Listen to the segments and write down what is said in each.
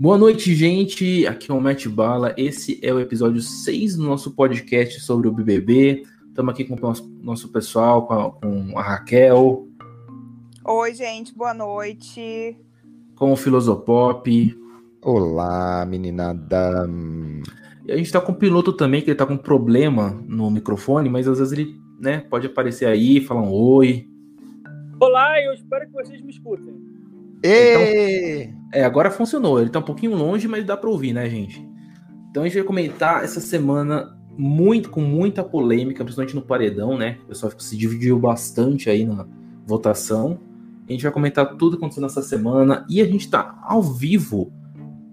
Boa noite, gente. Aqui é o Matt Bala. Esse é o episódio 6 do nosso podcast sobre o BBB. Estamos aqui com o nosso, nosso pessoal, com a, com a, Raquel. Oi, gente. Boa noite. Com o Filosopop. Olá, meninada. E a gente está com o piloto também, que ele está com problema no microfone, mas às vezes ele né, pode aparecer aí, falar um oi. Olá, eu espero que vocês me escutem. Então, é, agora funcionou. Ele tá um pouquinho longe, mas dá para ouvir, né, gente? Então a gente vai comentar essa semana muito com muita polêmica, principalmente no paredão, né? O pessoal se dividiu bastante aí na votação. A gente vai comentar tudo que aconteceu nessa semana e a gente tá ao vivo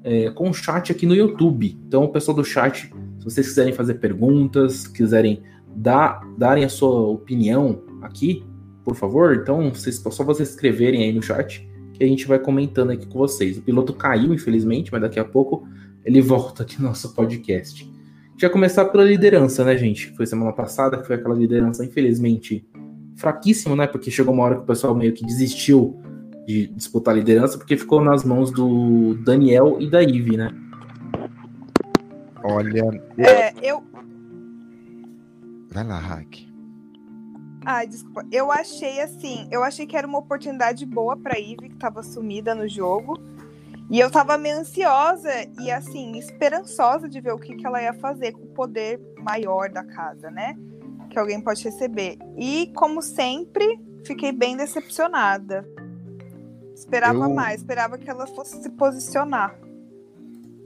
é, com o chat aqui no YouTube. Então, o pessoal do chat, se vocês quiserem fazer perguntas, quiserem dar, darem a sua opinião aqui, por favor, então vocês, só vocês escreverem aí no chat que a gente vai comentando aqui com vocês. O piloto caiu, infelizmente, mas daqui a pouco ele volta aqui no nosso podcast. Vai começar pela liderança, né, gente? Foi semana passada que foi aquela liderança, infelizmente, fraquíssima, né? Porque chegou uma hora que o pessoal meio que desistiu de disputar a liderança, porque ficou nas mãos do Daniel e da Ive, né? Olha. É, eu. Vai lá, Hack. Ai, desculpa. Eu achei assim, eu achei que era uma oportunidade boa pra Ivy, que tava sumida no jogo. E eu tava meio ansiosa e, assim, esperançosa de ver o que, que ela ia fazer com o poder maior da casa, né? Que alguém pode receber. E, como sempre, fiquei bem decepcionada. Esperava eu... mais, esperava que ela fosse se posicionar.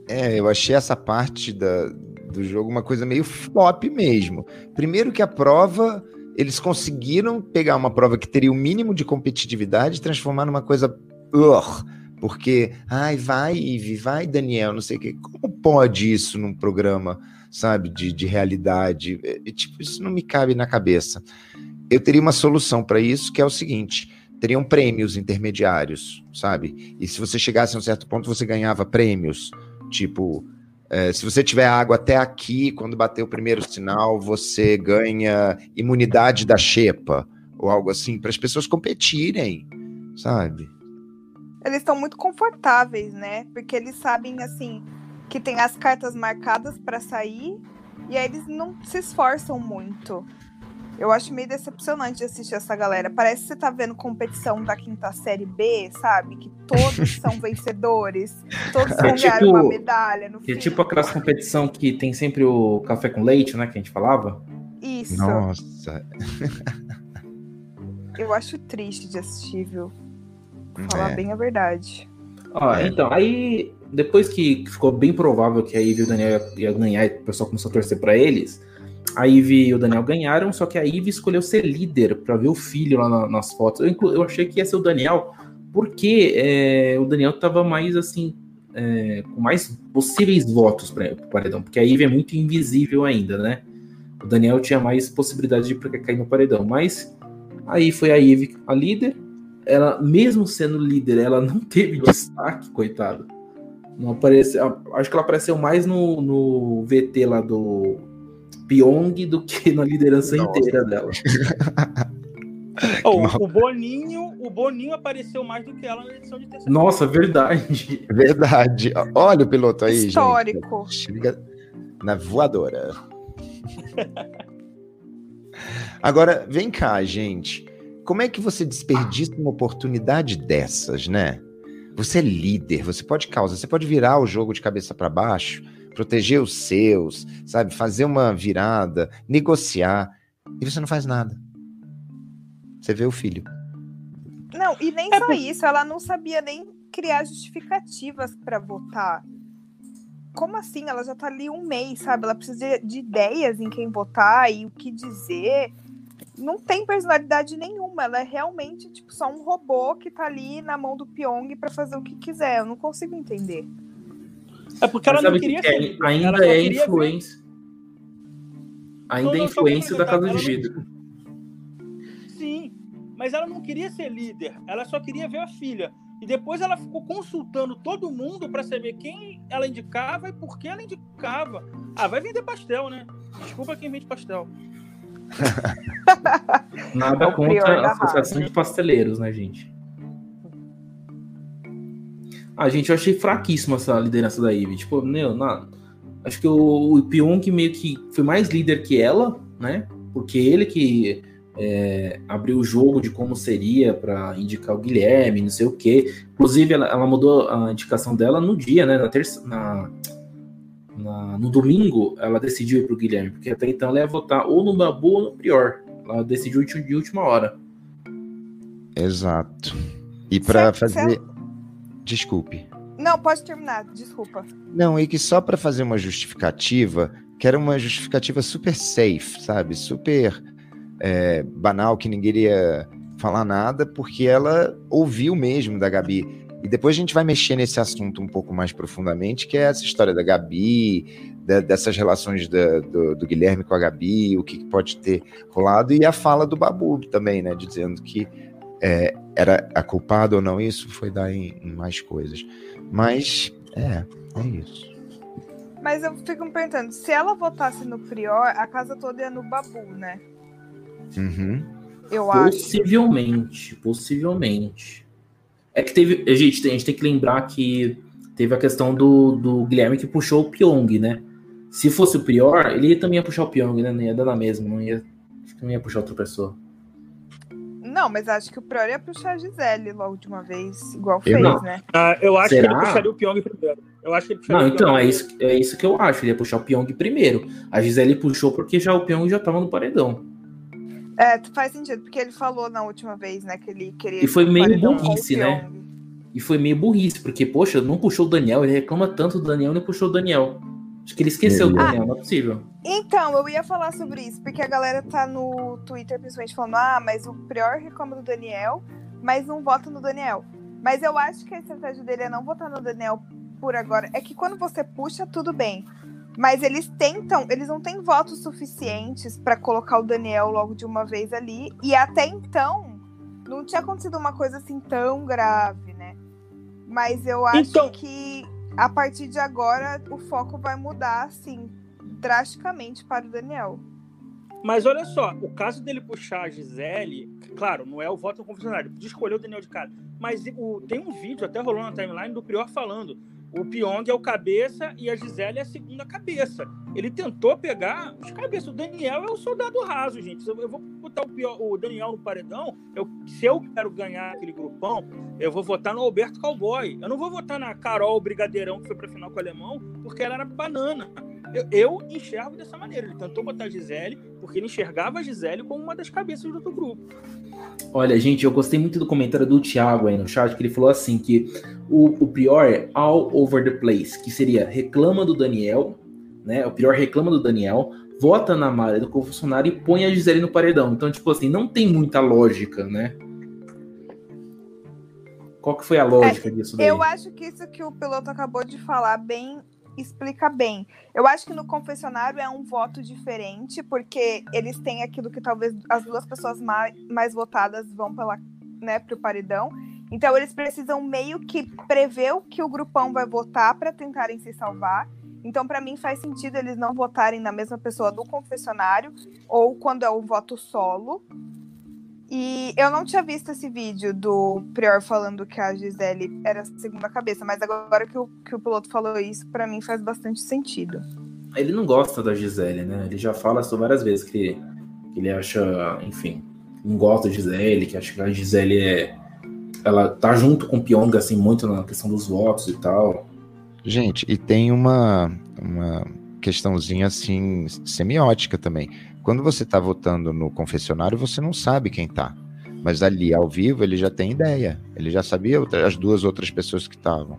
É, eu achei essa parte da, do jogo uma coisa meio flop mesmo. Primeiro que a prova eles conseguiram pegar uma prova que teria o mínimo de competitividade e transformar numa coisa. Uh, porque, ai, vai, Ive, vai, Daniel, não sei o quê. Como pode isso num programa, sabe, de, de realidade? É, é, tipo, isso não me cabe na cabeça. Eu teria uma solução para isso, que é o seguinte: teriam prêmios intermediários, sabe? E se você chegasse a um certo ponto, você ganhava prêmios, tipo é, se você tiver água até aqui, quando bater o primeiro sinal, você ganha imunidade da xepa, ou algo assim, para as pessoas competirem, sabe? Eles estão muito confortáveis, né? Porque eles sabem, assim, que tem as cartas marcadas para sair, e aí eles não se esforçam muito. Eu acho meio decepcionante assistir essa galera. Parece que você tá vendo competição da quinta série B, sabe? Que todos são vencedores, todos é ganhar tipo, uma medalha no fim. É tipo aquelas competição que tem sempre o café com leite, né? Que a gente falava. Isso. Nossa. Eu acho triste de assistir, viu? Falar é. bem a verdade. Ó, então, aí depois que ficou bem provável que a Ivy e o Daniel ia ganhar e o pessoal começou a torcer para eles, a Ivy e o Daniel ganharam, só que a Ivy escolheu ser líder para ver o filho lá na, nas fotos. Eu, eu, achei que ia ser o Daniel, porque é, o Daniel tava mais assim, é, com mais possíveis votos para o paredão, porque a Ivy é muito invisível ainda, né? O Daniel tinha mais possibilidade de cair no paredão, mas aí foi a Ivy a líder. Ela, mesmo sendo líder, ela não teve destaque, coitada. Não apareceu. Acho que ela apareceu mais no, no VT lá do Pyong do que na liderança Nossa. inteira dela. Oh, o Boninho, o Boninho apareceu mais do que ela na edição de terceira. Nossa, verdade. Verdade. Olha o piloto aí, Histórico. gente. Na voadora. Agora, vem cá, gente. Como é que você desperdiça uma oportunidade dessas, né? Você é líder, você pode causar, você pode virar o jogo de cabeça para baixo proteger os seus, sabe? Fazer uma virada, negociar, e você não faz nada. Você vê o filho. Não, e nem é só isso, ela não sabia nem criar justificativas para votar. Como assim? Ela já tá ali um mês, sabe? Ela precisa de, de ideias em quem votar e o que dizer. Não tem personalidade nenhuma. Ela é realmente tipo só um robô que tá ali na mão do Pyong para fazer o que quiser. Eu não consigo entender. É porque ela não queria que é? Ainda é influência. Ver... Ainda é influência da casa de vidro. Sim, mas ela não queria ser líder. Ela só queria ver a filha. E depois ela ficou consultando todo mundo para saber quem ela indicava e por que ela indicava. Ah, vai vender pastel, né? Desculpa quem vende pastel. Nada é contra a Associação de Pasteleiros, né, gente? Ah, gente, eu achei fraquíssima essa liderança da Ivy. Tipo, meu, na... acho que o, o Pyong meio que foi mais líder que ela, né? Porque ele que é, abriu o jogo de como seria para indicar o Guilherme, não sei o quê. Inclusive, ela, ela, mudou a indicação dela no dia, né? Na terça, na, na, no domingo, ela decidiu ir pro Guilherme, porque até então ela ia votar ou no Babu ou no Prior. Ela decidiu de última hora. Exato. E para fazer. Desculpe. Não, pode terminar, desculpa. Não, e que só para fazer uma justificativa, que era uma justificativa super safe, sabe? Super é, banal, que ninguém iria falar nada, porque ela ouviu mesmo da Gabi. E depois a gente vai mexer nesse assunto um pouco mais profundamente, que é essa história da Gabi, da, dessas relações da, do, do, Guilherme com a Gabi, o que, que, pode ter rolado, e a fala do Babu também, né? Dizendo que é, era a culpada ou não, isso foi dar em, em, mais coisas. Mas é, é isso. Mas eu fico me perguntando, se ela votasse no Prior, a casa toda ia no Babu, né? Uhum. Eu possivelmente, acho. Possivelmente, possivelmente. É que teve. A gente, a gente tem que lembrar que teve a questão do, do Guilherme que puxou o Pyong, né? Se fosse o Prior, ele também ia puxar o Pyong, né? Não ia dar na mesma, não ia, não ia puxar outra pessoa. Não, mas acho que o Prior ia puxar a Gisele logo de uma vez, igual fez, não. né? Ah, eu acho Será? que ele puxaria o Pyong primeiro. Eu acho que ele Não, então, é isso, é isso que eu acho. Ele ia puxar o Pyong primeiro. A Gisele puxou porque já o Pyong já tava no paredão. É, faz sentido, porque ele falou na última vez, né, que ele queria. E foi meio burrice, né? E foi meio burrice, porque, poxa, não puxou o Daniel, ele reclama tanto do Daniel, não puxou o Daniel. Acho que ele esqueceu o Daniel, ah, não é possível. Então, eu ia falar sobre isso, porque a galera tá no Twitter principalmente falando, ah, mas o Prior reclama do Daniel, mas não vota no Daniel. Mas eu acho que a estratégia dele é não votar no Daniel por agora. É que quando você puxa, tudo bem. Mas eles tentam, eles não têm votos suficientes para colocar o Daniel logo de uma vez ali. E até então, não tinha acontecido uma coisa assim tão grave, né? Mas eu acho então... que a partir de agora o foco vai mudar, assim, drasticamente para o Daniel. Mas olha só, o caso dele puxar a Gisele, claro, não é o voto confessionário, de escolher o Daniel de cara. Mas o, tem um vídeo até rolou na timeline do Prior falando o Pyong é o cabeça e a Gisele é a segunda cabeça. Ele tentou pegar os cabeças. O Daniel é o soldado raso, gente. Eu, vou botar o, Daniel no paredão. Eu, se eu quero ganhar aquele grupão, eu vou votar no Alberto Cowboy. Eu não vou votar na Carol Brigadeirão, que foi pra final com o alemão, porque ela era banana. Eu, eu, enxergo dessa maneira. Ele tentou botar a Gisele, porque ele enxergava a Gisele como uma das cabeças do outro grupo. Olha, gente, eu gostei muito do comentário do Thiago aí no chat, que ele falou assim que o, o pior é all over the place, que seria reclama do Daniel, né? O pior reclama do Daniel, vota na Mara do confessionário e põe a Gisele no paredão. Então, tipo assim, não tem muita lógica, né? Qual que foi a lógica é, disso daí? Eu acho que isso que o piloto acabou de falar bem explica bem. Eu acho que no confessionário é um voto diferente, porque eles têm aquilo que talvez as duas pessoas mais, mais votadas vão pela, né, pro paredão. Então eles precisam meio que prever o que o grupão vai votar para tentarem se salvar. Então, para mim, faz sentido eles não votarem na mesma pessoa do confessionário ou quando é o voto solo, e eu não tinha visto esse vídeo do Prior falando que a Gisele era a segunda cabeça, mas agora que o, que o piloto falou isso, para mim faz bastante sentido. Ele não gosta da Gisele, né? Ele já fala isso várias vezes que, que ele acha, enfim, não gosta da Gisele, que acha que a Gisele é. Ela tá junto com o Pyong, assim, muito na questão dos votos e tal. Gente, e tem uma, uma questãozinha, assim, semiótica também quando você está votando no confessionário, você não sabe quem está. Mas ali, ao vivo, ele já tem ideia. Ele já sabia as duas outras pessoas que estavam.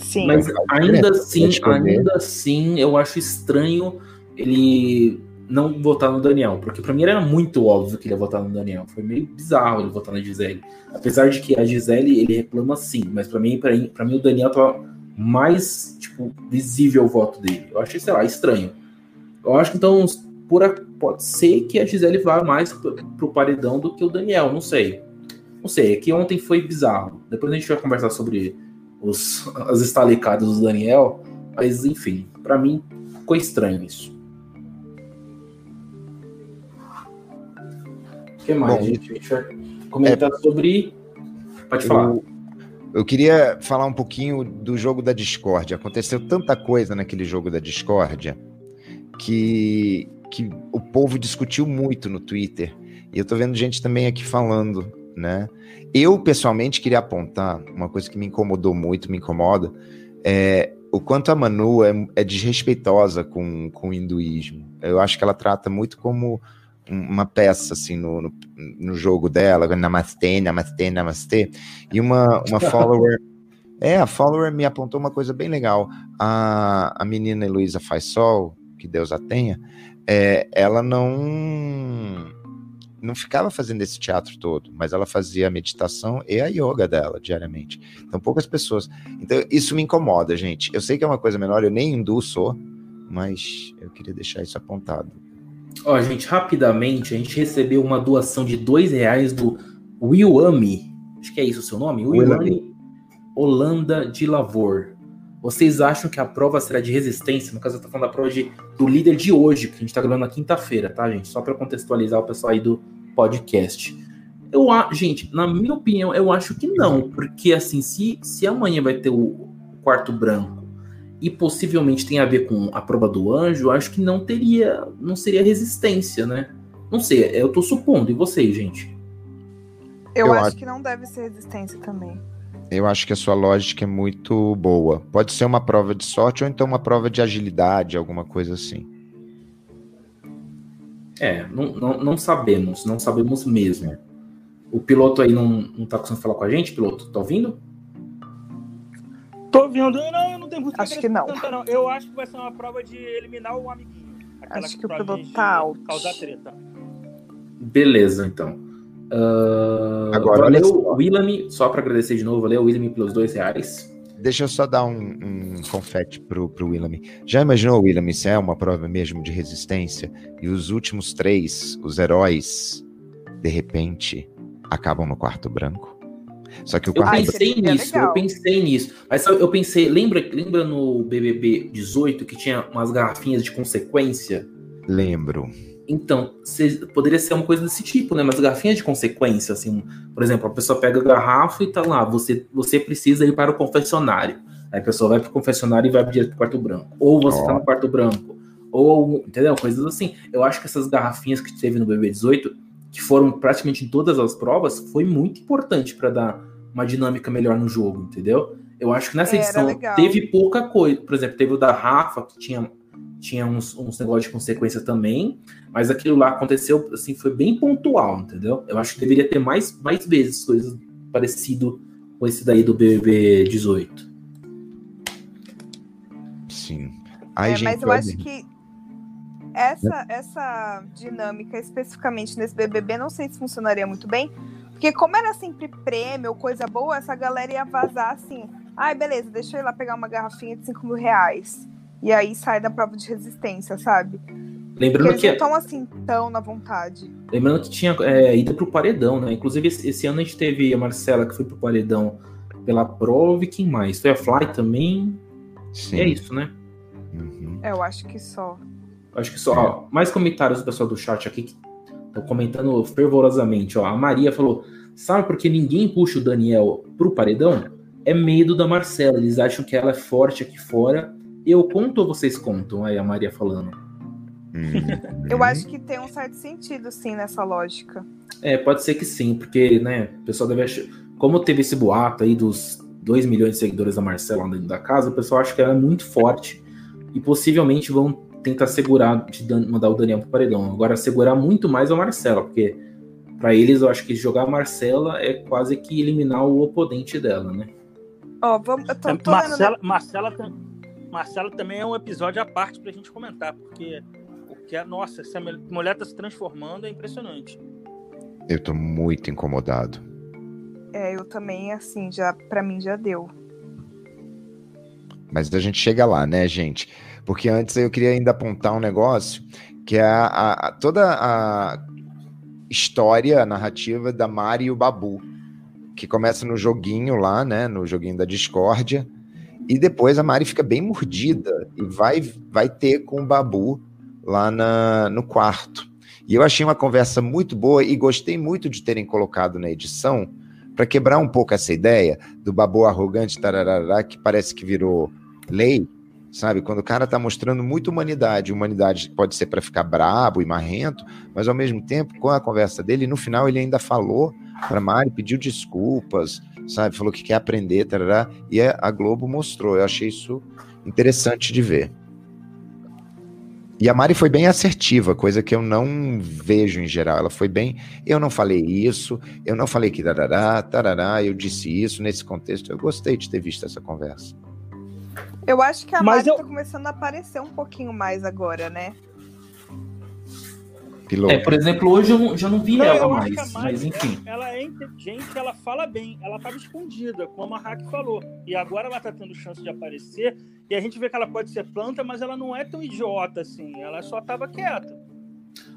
Sim. Mas ainda assim, ainda assim, eu acho estranho ele não votar no Daniel, porque para mim era muito óbvio que ele ia votar no Daniel. Foi meio bizarro ele votar na Gisele. Apesar de que a Gisele ele reclama sim, mas para mim, para mim o Daniel tá mais tipo visível o voto dele. Eu achei, sei lá, estranho. Eu acho que então por a, pode ser que a Gisele vá mais pro, paredão do que o Daniel, não sei. Não sei, é que ontem foi bizarro. Depois a gente vai conversar sobre os, as estalicadas do Daniel, mas enfim, para mim ficou estranho isso. O que mais, Bom, gente? A gente vai comentar é, sobre. Pode falar. Eu, eu queria falar um pouquinho do jogo da Discord. Aconteceu tanta coisa naquele jogo da Discord que, que o povo discutiu muito no Twitter. E eu tô vendo gente também aqui falando, né? Eu, pessoalmente, queria apontar uma coisa que me incomodou muito, me incomoda, é o quanto a Manu é, é desrespeitosa com, com o hinduísmo. Eu acho que ela trata muito como uma peça assim no, no, no, jogo dela, namastê, namastê, namastê, e uma, uma follower. é, a follower me apontou uma coisa bem legal. A, a menina Heloísa Faisol, que Deus a tenha, é, ela não não ficava fazendo esse teatro todo, mas ela fazia a meditação e a yoga dela diariamente. Então, poucas pessoas. Então, isso me incomoda, gente. Eu sei que é uma coisa menor, eu nem hindu sou, mas eu queria deixar isso apontado. Ó, gente, rapidamente, a gente recebeu uma doação de dois reais do Wilami. Acho que é isso o seu nome? Wilami Holanda de Lavor. Vocês acham que a prova será de resistência? No caso, eu tô falando da prova de, do líder de hoje, que a gente tá gravando na quinta-feira, tá, gente? Só para contextualizar o pessoal aí do podcast. Eu, gente, na minha opinião, eu acho que não, porque assim, se, se amanhã vai ter o quarto branco e possivelmente tem a ver com a prova do anjo, eu acho que não teria, não seria resistência, né? Não sei, eu tô supondo. E vocês, gente? Eu, eu acho, acho que não deve ser resistência também. Eu acho que a sua lógica é muito boa. Pode ser uma prova de sorte ou então uma prova de agilidade, alguma coisa assim. É, não, não, não sabemos, não sabemos mesmo. O piloto aí não, não tá conseguindo falar com a gente, piloto? Tá ouvindo? Tô ouvindo. Não, eu não tenho muito Acho que não. não. Eu acho que vai ser uma prova de eliminar o amiguinho. Acho que o piloto tá alto. Causar treta. Beleza, então. Uh, Agora, valeu, só. William, só para agradecer de novo, valeu, William, pelos dois reais. Deixa eu só dar um, um confete pro, pro William. Já imaginou, William, se é uma prova mesmo de resistência e os últimos três, os heróis, de repente, acabam no quarto branco? Só que o quarto Eu pensei nisso, eu pensei nisso. Mas eu pensei, lembra, lembra no BBB 18 que tinha umas garrafinhas de consequência? Lembro. Então, poderia ser uma coisa desse tipo, né? Mas garrafinha de consequência, assim, por exemplo, a pessoa pega a garrafa e tá lá, você, você precisa ir para o confessionário. Aí a pessoa vai para o confessionário e vai direto para o quarto branco. Ou você oh. tá no quarto branco. Ou, entendeu? Coisas assim. Eu acho que essas garrafinhas que teve no BB18, que foram praticamente em todas as provas, foi muito importante para dar uma dinâmica melhor no jogo, entendeu? Eu acho que nessa edição teve pouca coisa. Por exemplo, teve o da Rafa, que tinha tinha uns, uns negócios de consequência também, mas aquilo lá aconteceu, assim, foi bem pontual, entendeu? Eu acho que deveria ter mais, mais vezes coisas parecido com esse daí do BBB 18. Sim. Ai, é, gente, mas eu acho que essa, essa dinâmica especificamente nesse BBB, não sei se funcionaria muito bem, porque como era sempre prêmio ou coisa boa, essa galera ia vazar assim, ai, beleza, deixa eu ir lá pegar uma garrafinha de 5 mil reais e aí sai da prova de resistência, sabe? Lembrando Porque que. Eles não estão assim tão na vontade. Lembrando que tinha é, ida pro paredão, né? Inclusive, esse, esse, ano a gente teve a Marcela que foi pro paredão pela prova e quem mais? Foi a Fly também. Sim. é isso, né? Uhum. É, eu acho que só. Acho que só. Ó, mais comentários do pessoal do chat aqui que estão comentando fervorosamente. Ó, a Maria falou: sabe por que ninguém puxa o Daniel pro paredão? É medo da Marcela. Eles acham que ela é forte aqui fora eu conto ou vocês contam? Aí a Maria falando. Hum. Eu acho que tem um certo sentido, sim, nessa lógica. É, pode ser que sim, porque, né, o pessoal deve achar. Como teve esse boato aí dos 2 milhões de seguidores da Marcela dentro da casa, o pessoal acha que ela é muito forte e possivelmente vão tentar segurar, de mandar o Daniel pro paredão. Agora, segurar muito mais a Marcela, porque para eles eu acho que jogar a Marcela é quase que eliminar o oponente dela, né? Ó, oh, vamos. Eu tô, tô Marcela, Marcela, Marcelo também é um episódio à parte pra gente comentar, porque, porque nossa, essa mulher tá se transformando, é impressionante. Eu tô muito incomodado. É, eu também, assim, já para mim já deu. Mas a gente chega lá, né, gente? Porque antes eu queria ainda apontar um negócio que é a, a, toda a história, a narrativa da Mari e o Babu, que começa no joguinho lá, né, no joguinho da discórdia, e depois a Mari fica bem mordida e vai, vai ter com o Babu lá na, no quarto. E eu achei uma conversa muito boa e gostei muito de terem colocado na edição para quebrar um pouco essa ideia do babu arrogante tararará, que parece que virou lei, sabe? Quando o cara tá mostrando muita humanidade, humanidade pode ser para ficar brabo e marrento, mas ao mesmo tempo, com a conversa dele, no final ele ainda falou para Mari, pediu desculpas, sabe? Falou que quer aprender, tarará, e a Globo mostrou. Eu achei isso interessante de ver. E a Mari foi bem assertiva, coisa que eu não vejo em geral. Ela foi bem. Eu não falei isso, eu não falei que tarará, tarará, eu disse isso nesse contexto. Eu gostei de ter visto essa conversa. Eu acho que a Mas Mari eu... tá começando a aparecer um pouquinho mais agora, né? Piloto. É, por exemplo, hoje eu não, já não vi não, ela mais, Mari, mas enfim. Ela, ela, é inteligente, ela fala bem, ela estava escondida, como a Hack falou. E agora ela está tendo chance de aparecer, e a gente vê que ela pode ser planta, mas ela não é tão idiota assim, ela só estava quieta.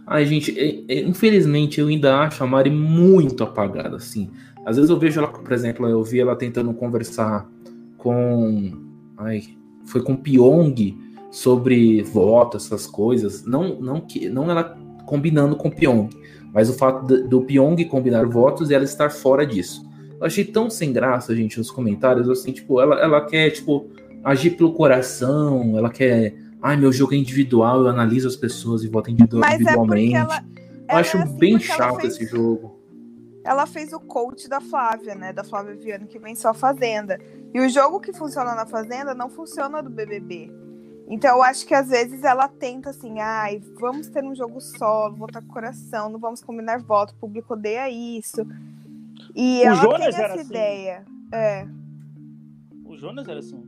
Ai, gente, é, é, infelizmente eu ainda acho a Mari muito apagada, assim. Às vezes eu vejo ela, por exemplo, eu vi ela tentando conversar com. Ai, foi com Pyong sobre voto, essas coisas. Não, não que não ela combinando com o Pyong. Mas o fato do Pyong combinar votos e ela estar fora disso. Eu achei tão sem graça, gente, nos comentários, assim, tipo, ela, ela quer, tipo, agir pelo coração, ela quer. Ai, meu jogo é individual, eu analiso as pessoas e voto individualmente. É ela, eu acho é assim bem chato fez, esse jogo. Ela fez o coach da Flávia, né? Da Flávia Viana, que vem só Fazenda. E o jogo que funciona na Fazenda não funciona do BBB. Então eu acho que às vezes ela tenta assim, ai, vamos ter um jogo solo, votar com coração, não vamos combinar voto, o público odeia isso. E o ela Jonas tem essa assim. ideia. É. O Jonas era assim.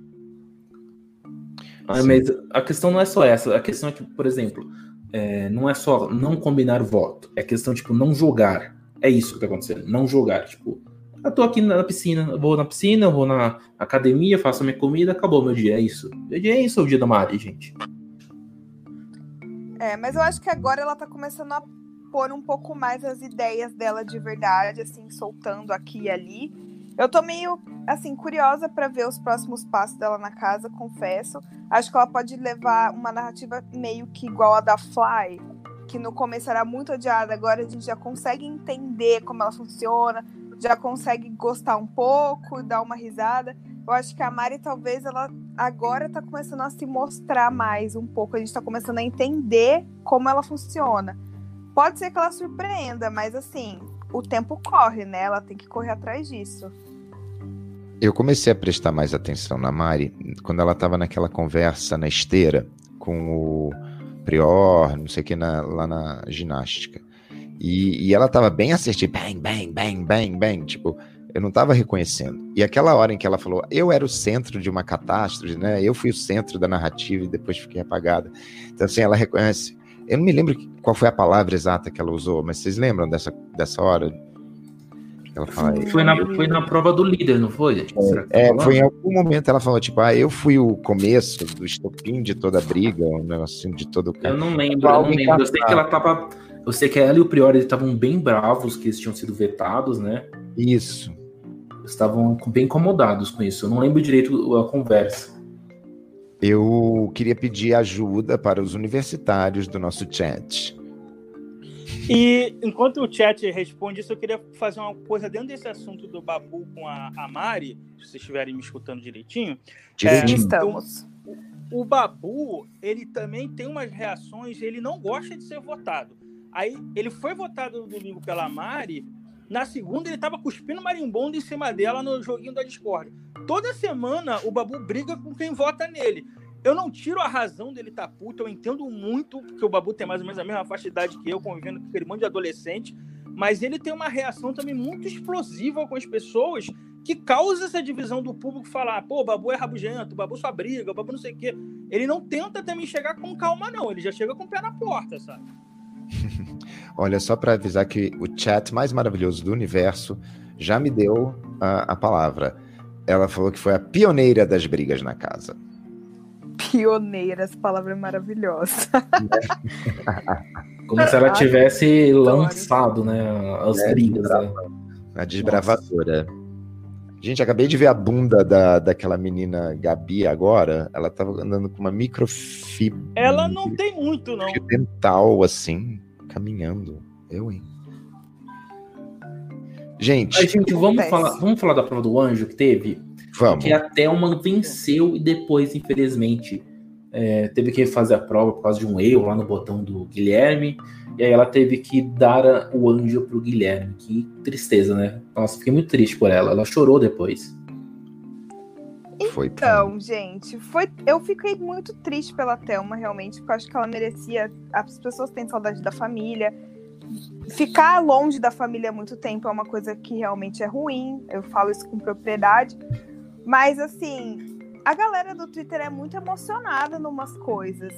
Ah, mas a questão não é só essa. A questão é que, por exemplo, é, não é só não combinar voto. É questão, tipo, não jogar. É isso que tá acontecendo. Não jogar. Tipo, eu tô aqui na piscina, vou na piscina, vou na academia, faço minha comida, acabou meu dia, é isso. Meu dia é isso, é o dia da Mari, gente. É, mas eu acho que agora ela tá começando a pôr um pouco mais as ideias dela de verdade, assim, soltando aqui e ali. Eu tô meio, assim, curiosa para ver os próximos passos dela na casa, confesso. Acho que ela pode levar uma narrativa meio que igual a da Fly, que no começo era muito odiada, agora a gente já consegue entender como ela funciona, já consegue gostar um pouco, dar uma risada. Eu acho que a Mari talvez ela agora tá começando a se mostrar mais um pouco. A gente tá começando a entender como ela funciona. Pode ser que ela surpreenda, mas assim, o tempo corre, né? Ela tem que correr atrás disso. Eu comecei a prestar mais atenção na Mari quando ela estava naquela conversa na esteira com o Prior, não sei o que, na, lá na ginástica. E, e ela tava bem assertiva, bang, bang, bang, bang, bang, tipo, eu não tava reconhecendo. E aquela hora em que ela falou, eu era o centro de uma catástrofe, né? Eu fui o centro da narrativa e depois fiquei apagada. Então, assim, ela reconhece. Eu não me lembro qual foi a palavra exata que ela usou, mas vocês lembram dessa, dessa hora? Ela fala, foi, na, foi na prova do líder, não foi? É, é foi em algum momento ela falou, tipo, ah, eu fui o começo do estopim de toda a briga, um negocinho de todo o cara. Eu não lembro, eu não lembro. Eu sei que ela tava eu sei que ela e o Priori estavam bem bravos que eles tinham sido vetados, né? Isso. Estavam bem incomodados com isso. Eu não lembro direito a conversa. Eu queria pedir ajuda para os universitários do nosso chat. E enquanto o chat responde isso, eu queria fazer uma coisa dentro desse assunto do Babu com a, a Mari, se vocês estiverem me escutando direitinho. Direitinho. É, Estamos. O, o Babu, ele também tem umas reações, ele não gosta de ser votado. Aí ele foi votado no domingo pela Mari. Na segunda, ele tava cuspindo marimbondo em cima dela no joguinho da Discord. Toda semana o Babu briga com quem vota nele. Eu não tiro a razão dele estar tá puto, eu entendo muito, porque o Babu tem mais ou menos a mesma faixa de idade que eu, convivendo com aquele monte de adolescente, mas ele tem uma reação também muito explosiva com as pessoas que causa essa divisão do público falar, pô, o Babu é rabugento, o Babu só briga, o Babu não sei o quê. Ele não tenta também chegar com calma, não, ele já chega com o pé na porta, sabe? Olha, só para avisar que o chat mais maravilhoso do universo já me deu a, a palavra. Ela falou que foi a pioneira das brigas na casa. Pioneira, essa palavra é maravilhosa. Como se ela tivesse lançado, né, as é, brigas. Né? A desbravadora. Gente, acabei de ver a bunda da, daquela menina Gabi agora. Ela tava andando com uma microfibra. Ela não tem muito, não. Dental, assim. caminhando. Eu, hein? Gente. Mas, gente, vamos falar, vamos falar da prova do anjo que teve? Vamos. Que a Thelma venceu e depois, infelizmente, é, teve que refazer a prova por causa de um erro lá no botão do Guilherme. E aí ela teve que dar o anjo pro Guilherme. Que tristeza, né? Nossa, fiquei muito triste por ela. Ela chorou depois. Foi então, gente, foi. Eu fiquei muito triste pela Thelma, realmente, porque eu acho que ela merecia. As pessoas têm saudade da família. Ficar longe da família há muito tempo é uma coisa que realmente é ruim. Eu falo isso com propriedade. Mas assim, a galera do Twitter é muito emocionada numas coisas.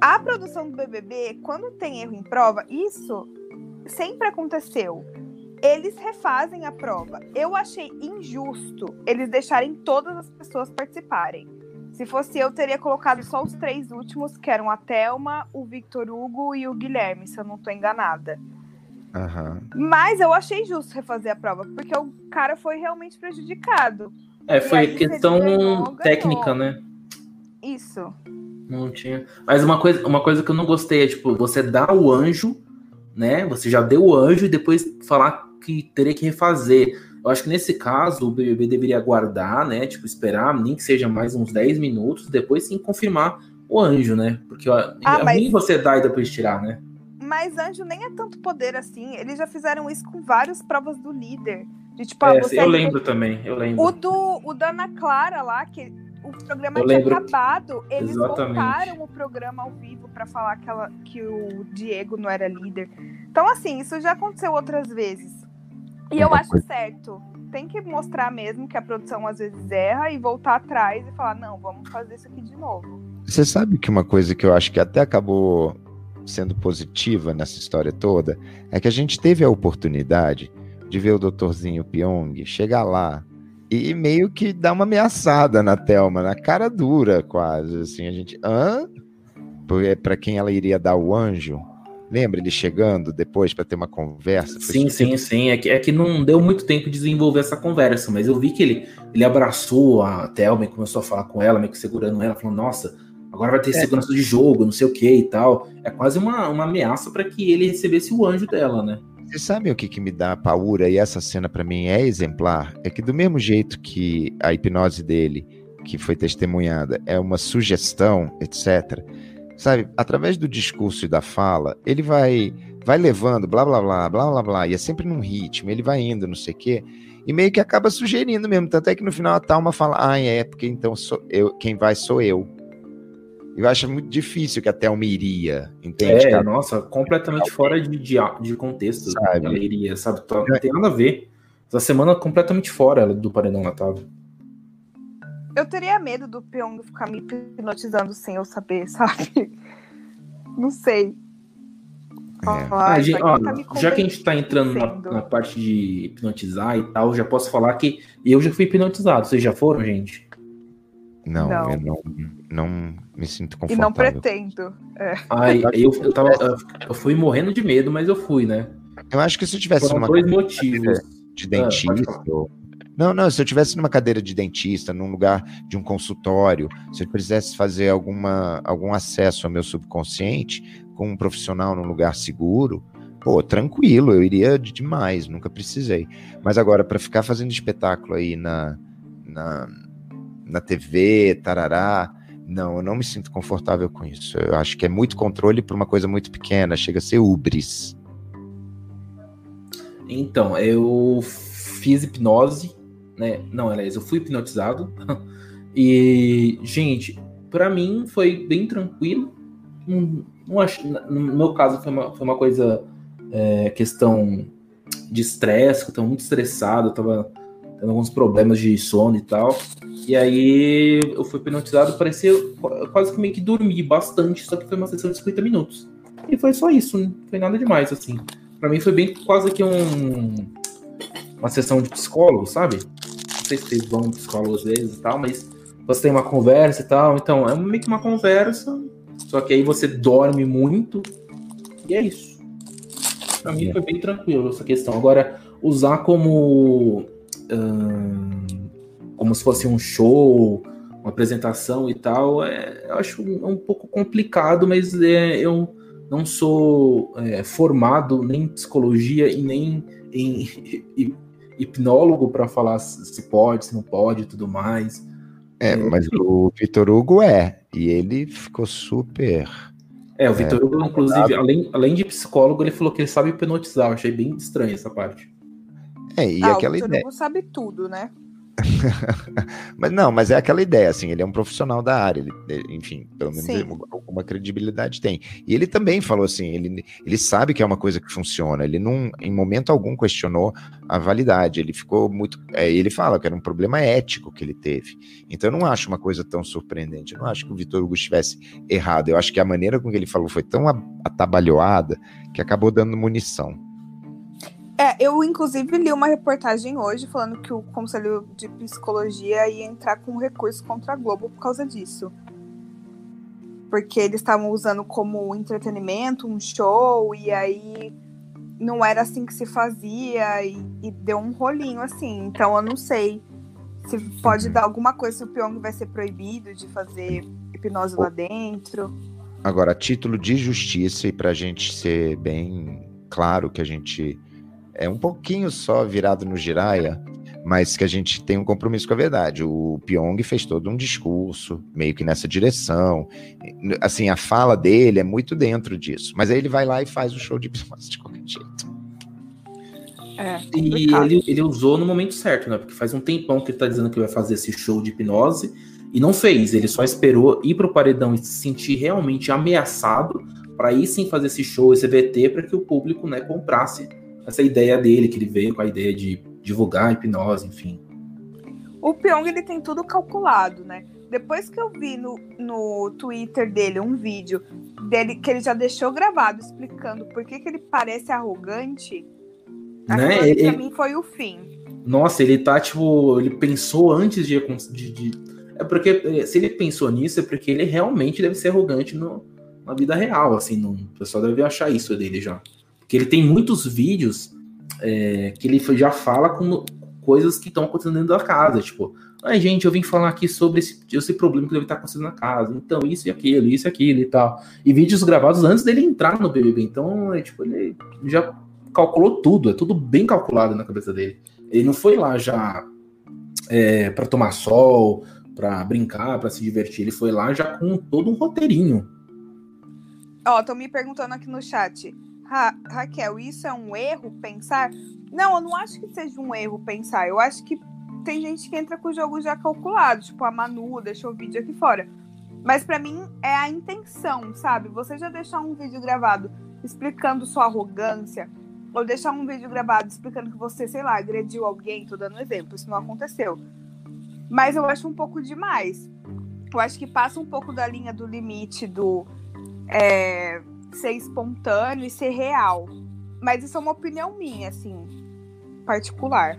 A produção do BBB, quando tem erro em prova, isso sempre aconteceu. Eles refazem a prova. Eu achei injusto eles deixarem todas as pessoas participarem. Se fosse eu, teria colocado só os três últimos, que eram a Thelma, o Victor Hugo e o Guilherme, se eu não estou enganada. Uhum. Mas eu achei justo refazer a prova, porque o cara foi realmente prejudicado. É, foi questão técnica, ganhou. né? Isso. Não tinha. Mas uma coisa, uma coisa que eu não gostei é, tipo, você dá o anjo, né? Você já deu o anjo e depois falar que teria que refazer. Eu acho que nesse caso o BBB deveria aguardar, né? Tipo, esperar, nem que seja mais uns 10 minutos, depois sim confirmar o anjo, né? Porque ó, ah, é mas... ruim você dar e depois tirar, né? Mas anjo nem é tanto poder assim. Eles já fizeram isso com várias provas do líder. De, tipo, é, eu lembro também, eu lembro. O do, o da Ana Clara lá, que o programa eu tinha lembro. acabado, eles Exatamente. voltaram o programa ao vivo para falar que, ela, que o Diego não era líder. Então, assim, isso já aconteceu outras vezes. E eu acho certo. Tem que mostrar mesmo que a produção às vezes erra e voltar atrás e falar, não, vamos fazer isso aqui de novo. Você sabe que uma coisa que eu acho que até acabou sendo positiva nessa história toda é que a gente teve a oportunidade de ver o doutorzinho Pyong chegar lá e meio que dar uma ameaçada na Thelma, na cara dura quase, assim, a gente, hã? Para quem ela iria dar o anjo, Lembra ele chegando depois para ter uma conversa? sim, sim, sim. É que, é que não deu muito tempo de desenvolver essa conversa, mas eu vi que ele, ele abraçou a Thelma e começou a falar com ela, meio que segurando ela, falando: Nossa, agora vai ter é. segurança de jogo, não sei o que e tal. É quase uma, uma ameaça para que ele recebesse o anjo dela, né? Você sabe o que, que me dá paura e essa cena para mim é exemplar? É que do mesmo jeito que a hipnose dele, que foi testemunhada, é uma sugestão, etc sabe, através do discurso e da fala, ele vai vai levando blá blá blá blá blá blá, e é sempre num ritmo, ele vai indo, não sei o quê, e meio que acaba sugerindo mesmo, tanto é que no final a Talma fala, ah, é, porque então sou eu, quem vai sou eu. Eu acho muito difícil que a Thelma iria, entende? É, cara? nossa, completamente fora de, de, de contexto sabe? ela iria, sabe? Não tem nada a ver. Essa semana completamente fora do paredão ela tava. Eu teria medo do Pyong ficar me hipnotizando sem eu saber, sabe? Não sei. É. Ah, gente, ó, tá já que a gente tá entrando na, na, parte de hipnotizar e tal, já posso falar que eu já fui hipnotizado. Vocês já foram, gente? Não, não. eu não, não me sinto confortável. E não pretendo. É. Ai, eu, eu, tava, eu fui morrendo de medo, mas eu fui, né? Eu acho que se eu tivesse Foram uma dois motivos. de dentista, ah, não, não, se eu tivesse numa cadeira de dentista, num lugar de um consultório, se eu precisasse fazer alguma, algum acesso ao meu subconsciente com um profissional num lugar seguro, pô, tranquilo, eu iria demais, nunca precisei. Mas agora, para ficar fazendo espetáculo aí na, na, na TV, tarará, não, eu não me sinto confortável com isso. Eu acho que é muito controle para uma coisa muito pequena, chega a ser ubris. Então, eu fiz hipnose né? Não, aliás, eu fui hipnotizado. e, gente, para mim foi bem tranquilo. Não, não acho, no meu caso foi uma, foi uma coisa é, questão de estresse, que eu tava muito estressado, eu tava tendo alguns problemas de sono e tal. E aí eu fui hipnotizado, parecia quase que meio que dormi bastante, só que foi uma sessão de 50 minutos. E foi só isso, não foi nada demais, assim. Para mim foi bem quase que um uma sessão de psicólogo, sabe? Não sei se vocês vão psicólogo às vezes e tal, mas você tem uma conversa e tal. Então, é meio que uma conversa, só que aí você dorme muito. E é isso. Pra mim foi bem tranquilo essa questão. Agora, usar como. Hum, como se fosse um show, uma apresentação e tal, é, eu acho um, um pouco complicado, mas é, eu não sou é, formado nem em psicologia e nem em hipnólogo para falar se pode, se não pode e tudo mais. É, mas o Vitor Hugo é, e ele ficou super. É, o Vitor é, Hugo, inclusive, além, além de psicólogo, ele falou que ele sabe hipnotizar. Eu achei bem estranho essa parte. É, e ah, aquela o Vitor ideia. Hugo sabe tudo, né? mas não, mas é aquela ideia, assim, ele é um profissional da área, ele, enfim, pelo menos alguma credibilidade tem. E ele também falou assim, ele, ele sabe que é uma coisa que funciona, ele não, em momento algum questionou a validade, ele ficou muito, é, ele fala que era um problema ético que ele teve. Então eu não acho uma coisa tão surpreendente, eu não acho que o Vitor Hugo estivesse errado, eu acho que a maneira com que ele falou foi tão atabalhoada que acabou dando munição. É, eu inclusive li uma reportagem hoje falando que o Conselho de Psicologia ia entrar com recurso contra a Globo por causa disso. Porque eles estavam usando como entretenimento, um show, e aí não era assim que se fazia, e, e deu um rolinho assim. Então eu não sei se pode dar alguma coisa, se o Pyong vai ser proibido de fazer hipnose lá dentro. Agora, título de justiça, e para a gente ser bem claro que a gente é um pouquinho só virado no Jiraya, mas que a gente tem um compromisso com a verdade. O Pyong fez todo um discurso meio que nessa direção. Assim, a fala dele é muito dentro disso. Mas aí ele vai lá e faz o show de hipnose de qualquer jeito. É, e ele, ele usou no momento certo, né? Porque faz um tempão que ele tá dizendo que vai fazer esse show de hipnose e não fez. Ele só esperou ir pro paredão e se sentir realmente ameaçado para ir sim fazer esse show, esse VT, para que o público né, comprasse essa ideia dele, que ele veio com a ideia de divulgar a hipnose, enfim. O Pyong, ele tem tudo calculado, né? Depois que eu vi no, no Twitter dele um vídeo dele que ele já deixou gravado explicando por que, que ele parece arrogante, né? Ele, pra mim foi o fim. Nossa, ele tá, tipo, ele pensou antes de, de, de, É porque é, se ele pensou nisso, é porque ele realmente deve ser arrogante no, na vida real, assim, o pessoal deve achar isso dele já que ele tem muitos vídeos é, que ele já fala com coisas que estão acontecendo dentro da casa, tipo, ai gente, eu vim falar aqui sobre esse, esse problema que deve estar acontecendo na casa, então isso e aquilo, isso e aquilo e tal. E vídeos gravados antes dele entrar no BBB, então, é, tipo, ele já calculou tudo, é tudo bem calculado na cabeça dele. Ele não foi lá já é, para tomar sol, para brincar, para se divertir, ele foi lá já com todo um roteirinho. Ó, estão me perguntando aqui no chat. Ra Raquel, isso é um erro pensar? Não, eu não acho que seja um erro pensar. Eu acho que tem gente que entra com o jogo já calculado, tipo a Manu deixou o vídeo aqui fora. Mas para mim é a intenção, sabe? Você já deixar um vídeo gravado explicando sua arrogância, ou deixar um vídeo gravado explicando que você, sei lá, agrediu alguém, tô dando exemplo, isso não aconteceu. Mas eu acho um pouco demais. Eu acho que passa um pouco da linha do limite do. É, ser espontâneo e ser real. Mas isso é uma opinião minha, assim, particular.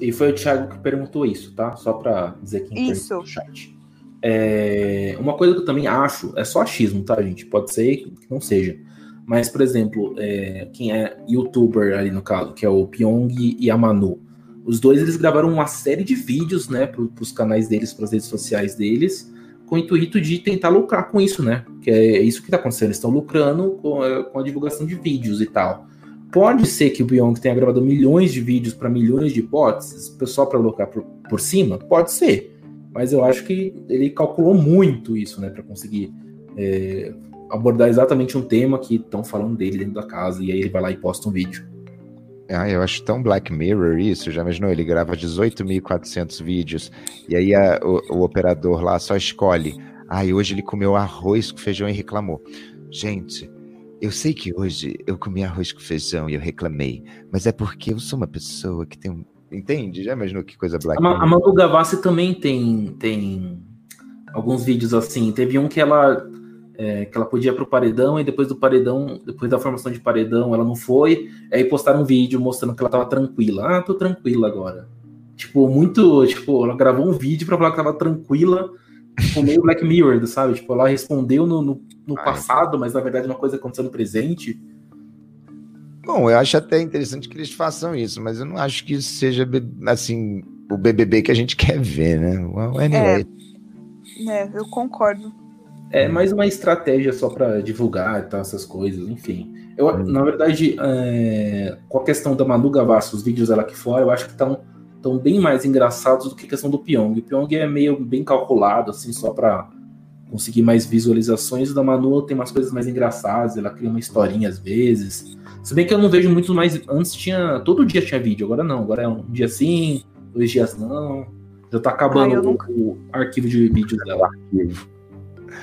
E foi o Thiago que perguntou isso, tá? Só para dizer quem isso. no chat. É, uma coisa que eu também acho, é só achismo, tá, gente? Pode ser que não seja. Mas, por exemplo, é, quem é youtuber ali no caso, que é o Pyong e a Manu. Os dois eles gravaram uma série de vídeos, né, para os canais deles, para as redes sociais deles, com o intuito de tentar lucrar com isso, né? Que é isso que está acontecendo. Eles estão lucrando com a, com a, divulgação de vídeos e tal. Pode ser que o Beyond tenha gravado milhões de vídeos para milhões de hipóteses, só para lucrar por, por cima? Pode ser. Mas eu acho que ele calculou muito isso, né? Para conseguir é, abordar exatamente um tema que estão falando dele dentro da casa. E aí ele vai lá e posta um vídeo. Ah, eu acho tão Black Mirror isso, já imaginou? Ele grava 18.400 vídeos e aí a, o, o, operador lá só escolhe. Ah, e hoje ele comeu arroz com feijão e reclamou. Gente, eu sei que hoje eu comi arroz com feijão e eu reclamei, mas é porque eu sou uma pessoa que tem um. Entende? Já imaginou que coisa Black Mirror? A Manu Gavassi também tem, tem alguns vídeos assim. Teve um que ela é, que ela podia ir pro paredão e depois do paredão, depois da formação de paredão, ela não foi. Aí postaram um vídeo mostrando que ela tava tranquila. Ah, tô tranquila agora. Tipo, muito. Tipo, ela gravou um vídeo pra falar que tava tranquila, tipo, meio Black Mirror, sabe? Tipo, ela respondeu no, no, no passado, mas na verdade uma coisa aconteceu no presente. Bom, eu acho até interessante que eles façam isso, mas eu não acho que isso seja, assim, o BBB que a gente quer ver, né? Well, anyway. É, é eu concordo. É mais uma estratégia só para divulgar e tal, essas coisas, enfim. Eu, hum. na verdade, é, com a questão da Manu Gavassi, os vídeos dela aqui fora, eu acho que estão tão bem mais engraçados do que a questão do Pyong. O Pyong é meio bem calculado, assim, só para conseguir mais visualizações. O da Manu tem umas coisas mais engraçadas, ela cria uma historinha às vezes. Se bem que eu não vejo muitos mais. Antes tinha. Todo dia tinha vídeo, agora não. Agora é um dia sim, dois dias não. Já tá acabando nunca... o, arquivo de vídeos dela.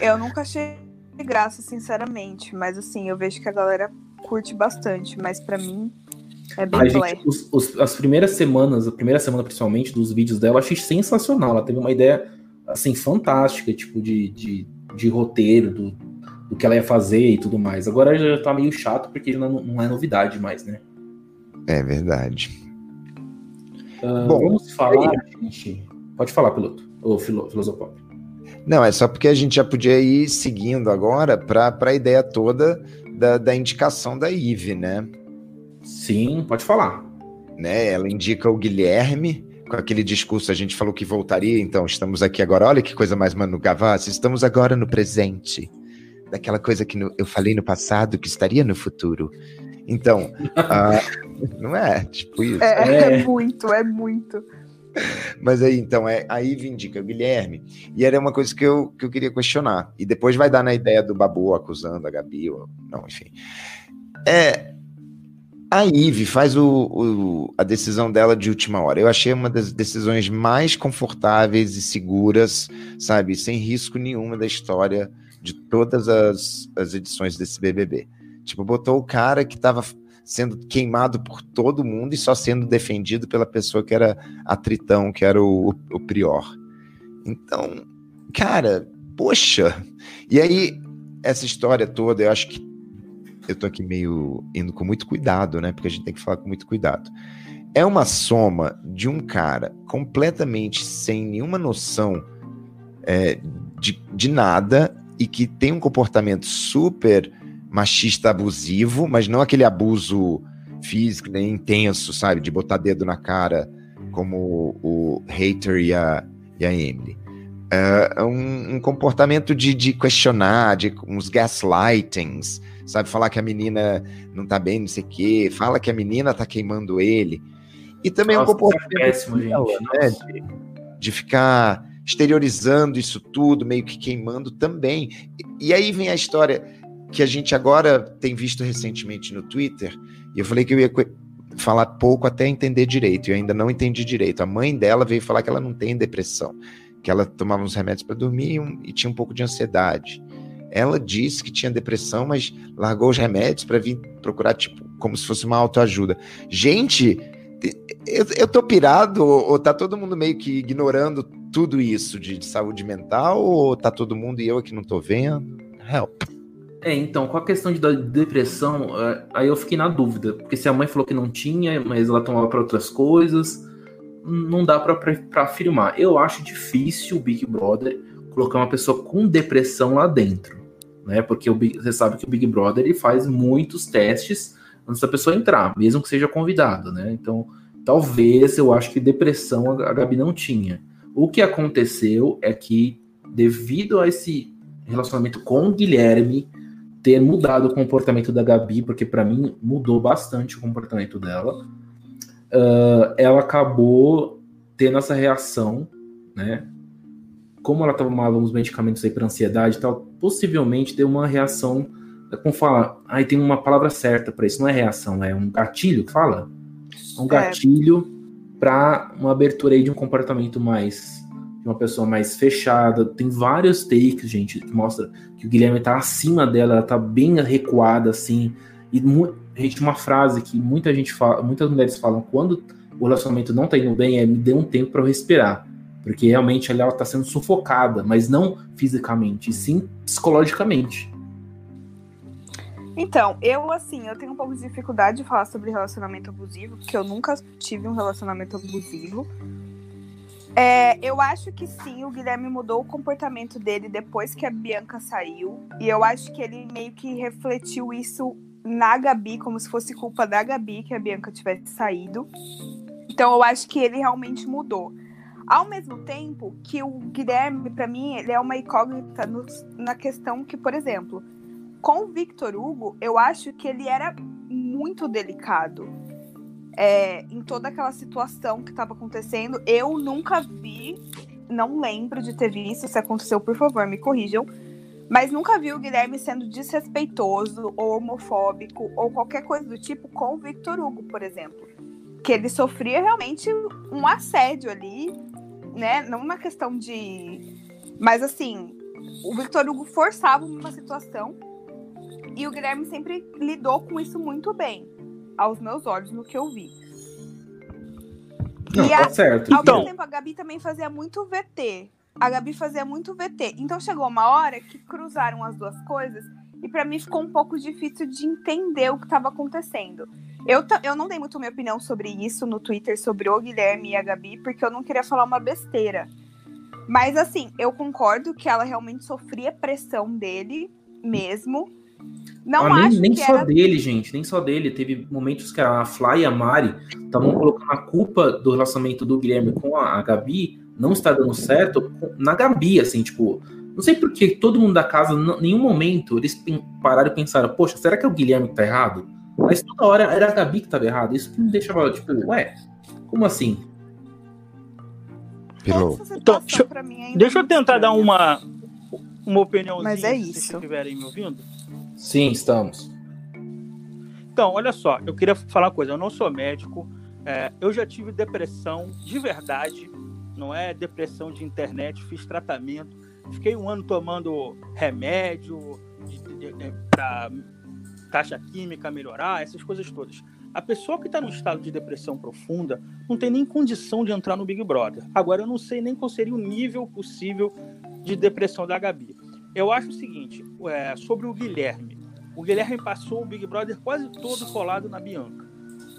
Eu nunca achei graça, sinceramente. Mas assim, eu vejo que a galera curte bastante. Mas para mim, é bem gente, os, os, As primeiras semanas, a primeira semana principalmente, dos vídeos dela, eu achei sensacional. Ela teve uma ideia, assim, fantástica, tipo, de, de, de roteiro, do, do que ela ia fazer e tudo mais. Agora já tá meio chato, porque não, não é novidade mais, né? É verdade. Uh, Bom, vamos falar, gente. Pode falar, piloto, ou filosofop. Não, é só porque a gente já podia ir seguindo agora para a ideia toda da, da indicação da Ive, né? Sim, pode falar. Né, ela indica o Guilherme, com aquele discurso, a gente falou que voltaria, então estamos aqui agora. Olha que coisa mais Manu Gavassi, estamos agora no presente. Daquela coisa que no, eu falei no passado que estaria no futuro. Então, uh, não é? Tipo isso. É, é, é muito, é muito. Mas aí, então, é, aí indica o Guilherme. E era uma coisa que eu, que eu queria questionar. E depois vai dar na ideia do Babu acusando a Gabi, ou, não, enfim. É, a Ive faz o, o, a decisão dela de última hora. Eu achei uma das decisões mais confortáveis e seguras, sabe? Sem risco nenhuma da história de todas as, as edições desse BBB. Tipo, botou o cara que estava sendo queimado por todo mundo e só sendo defendido pela pessoa que era a Tritão, que era o, o Prior. Então, cara, poxa. E aí, essa história toda, eu acho que eu tô aqui meio indo com muito cuidado, né? Porque a gente tem que falar com muito cuidado. É uma soma de um cara completamente sem nenhuma noção é, de, de nada e que tem um comportamento super machista abusivo, mas não aquele abuso físico, nem intenso, sabe? De botar dedo na cara, como o Hater e a, e a Emily. É um, um, comportamento de, de, questionar, de uns gaslightings, sabe? Falar que a menina não tá bem, não sei o quê, fala que a menina tá queimando ele. E também Nossa, um comportamento é péssimo, dela, né? de, de ficar exteriorizando isso tudo, meio que queimando também. E, e aí vem a história que a gente agora tem visto recentemente no Twitter, e eu falei que eu ia falar pouco até entender direito, e eu ainda não entendi direito. A mãe dela veio falar que ela não tem depressão, que ela tomava uns remédios para dormir e, tinha um pouco de ansiedade. Ela disse que tinha depressão, mas largou os remédios para vir procurar, tipo, como se fosse uma autoajuda. Gente, eu, eu tô pirado, ou, ou tá todo mundo meio que ignorando tudo isso de, de saúde mental, ou tá todo mundo e eu aqui não tô vendo? Help. É, então, com a questão de depressão, é, aí eu fiquei na dúvida, porque se a mãe falou que não tinha, mas ela tomava para outras coisas, não dá para afirmar. Eu acho difícil o Big Brother colocar uma pessoa com depressão lá dentro, né? Porque o Big, você sabe que o Big Brother ele faz muitos testes antes da pessoa entrar, mesmo que seja convidado, né? Então, talvez eu acho que depressão a Gabi não tinha. O que aconteceu é que, devido a esse relacionamento com o Guilherme, ter mudado o comportamento da Gabi, porque para mim mudou bastante o comportamento dela. Uh, ela acabou tendo essa reação, né? Como ela tomava uns medicamentos aí para ansiedade e tal, possivelmente deu uma reação, como fala, aí tem uma palavra certa para isso, não é reação, é um gatilho que fala? Um é. gatilho é. para uma abertura aí de um comportamento mais de uma pessoa mais fechada. Tem vários takes, gente, que mostra que o Guilherme tá acima dela, ela tá bem recuada, assim. E gente, uma frase que muita gente fala, muitas mulheres falam quando o relacionamento não tá indo bem é me dê um tempo para eu respirar. Porque realmente ela tá sendo sufocada, mas não fisicamente, e sim psicologicamente. Então, eu assim, eu tenho um pouco de dificuldade de falar sobre relacionamento abusivo, porque eu nunca tive um relacionamento abusivo. É, eu acho que sim, o Guilherme mudou o comportamento dele depois que a Bianca saiu. E eu acho que ele meio que refletiu isso na Gabi, como se fosse culpa da Gabi que a Bianca tivesse saído. Então eu acho que ele realmente mudou. Ao mesmo tempo que o Guilherme, para mim, ele é uma incógnita no, na questão que, por exemplo, com o Victor Hugo, eu acho que ele era muito delicado. É, em toda aquela situação que estava acontecendo, eu nunca vi, não lembro de ter visto, se aconteceu, por favor, me corrijam, mas nunca vi o Guilherme sendo desrespeitoso ou homofóbico ou qualquer coisa do tipo com o Victor Hugo, por exemplo. Que ele sofria realmente um assédio ali, né? Não uma questão de. Mas assim, o Victor Hugo forçava uma situação e o Guilherme sempre lidou com isso muito bem, aos meus olhos, no que eu vi. Não, e tá a, certo. ao Então- mesmo tempo, a Gabi também fazia muito VT. A Gabi fazia muito VT. Então chegou uma hora que cruzaram as duas coisas e pra mim ficou um pouco difícil de entender o que estava acontecendo. Eu, eu não dei muito minha opinião sobre isso no Twitter, sobre o Guilherme e a Gabi, porque eu não queria falar uma besteira. Mas assim, eu concordo que ela realmente sofria pressão dele mesmo. Não Ah, nem acho nem que só era dele, gente, nem só dele. Teve momentos que a Fly e a Mari estavam colocando a culpa do relacionamento do Guilherme com a, a Gabi não está dando certo na Gabi, assim, tipo. Não sei por que todo mundo da casa, em nenhum momento, eles pararam e pensaram, poxa, será que é o Guilherme que tá errado? Mas toda hora era a Gabi que tava errada. Isso que me deixava, tipo, ué, como assim? Essa Então, deixa Deixa eu muito tentar dar uma, uma opiniãozinha, Mas é se isso. vocês estiverem me ouvindo. Sim, estamos. Então, olha só, eu queria falar uma coisa. Eu não sou médico, é, eu já tive depressão de verdade, não é depressão de internet, fiz tratamento, fiquei um ano tomando remédio para taxa química melhorar, essas coisas todas. A pessoa que está num estado de depressão profunda não tem nem condição de entrar no Big Brother. Agora, eu não sei nem qual seria o nível possível de depressão da Gabi. Eu acho o seguinte, é, sobre o Guilherme. O Guilherme passou o Big Brother quase todo colado na Bianca.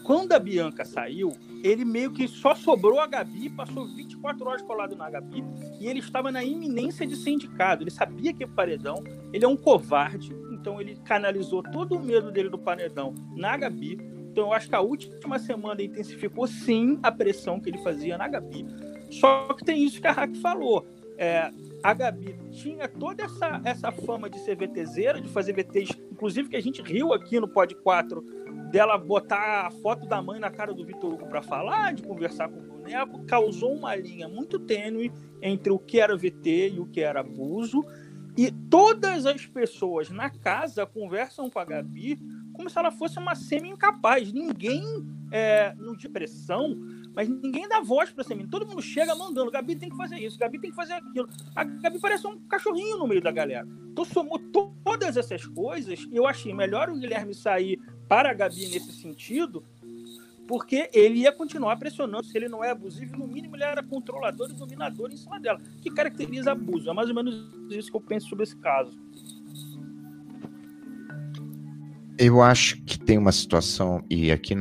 Quando a Bianca saiu, ele meio que só sobrou a Gabi, passou 24 horas colado na Gabi e ele estava na iminência de ser indicado. Ele sabia que o paredão, ele é um covarde, então ele canalizou todo o medo dele do paredão na Gabi. Então eu acho que a última semana intensificou sim a pressão que ele fazia na Gabi. Só que tem isso que a Rack falou. É, a Gabi tinha toda essa, essa fama de ser VTZera, de fazer VTs, inclusive que a gente riu aqui no Pod 4, dela botar a foto da mãe na cara do Vitor Hugo para falar, de conversar com o boneco, causou uma linha muito tênue entre o que era VT e o que era abuso. E todas as pessoas na casa conversam com a Gabi como se ela fosse uma semi-incapaz. Ninguém, é, no de pressão, mas ninguém dá voz pra semi. Todo mundo chega mandando, Gabi tem que fazer isso, Gabi tem que fazer aquilo. A Gabi parece um cachorrinho no meio da galera. Então somou to todas essas coisas e eu achei melhor o Guilherme sair para a Gabi nesse sentido, porque ele ia continuar pressionando. Se ele não é abusivo, no mínimo ele era controlador e dominador em cima dela, que caracteriza abuso. É mais ou menos isso que eu penso sobre esse caso. Eu acho que tem uma situação, e aqui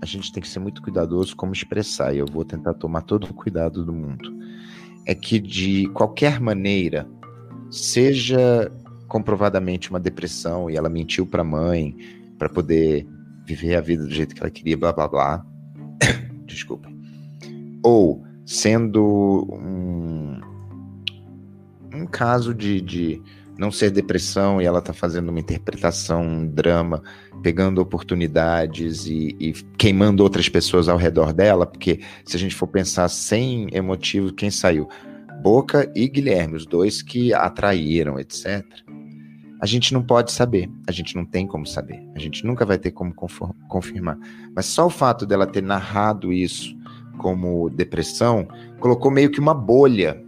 a gente tem que ser muito cuidadoso como expressar, e eu vou tentar tomar todo o cuidado do mundo. É que de qualquer maneira, seja comprovadamente uma depressão e ela mentiu para a mãe para poder viver a vida do jeito que ela queria, blá blá blá. Desculpa. Ou sendo um, um caso de, de não ser depressão e ela tá fazendo uma interpretação, um drama, pegando oportunidades e, e, queimando outras pessoas ao redor dela, porque se a gente for pensar sem emotivo, quem saiu? Boca e Guilherme, os dois que atraíram, etc. A gente não pode saber, a gente não tem como saber, a gente nunca vai ter como confirmar. Mas só o fato dela ter narrado isso como depressão colocou meio que uma bolha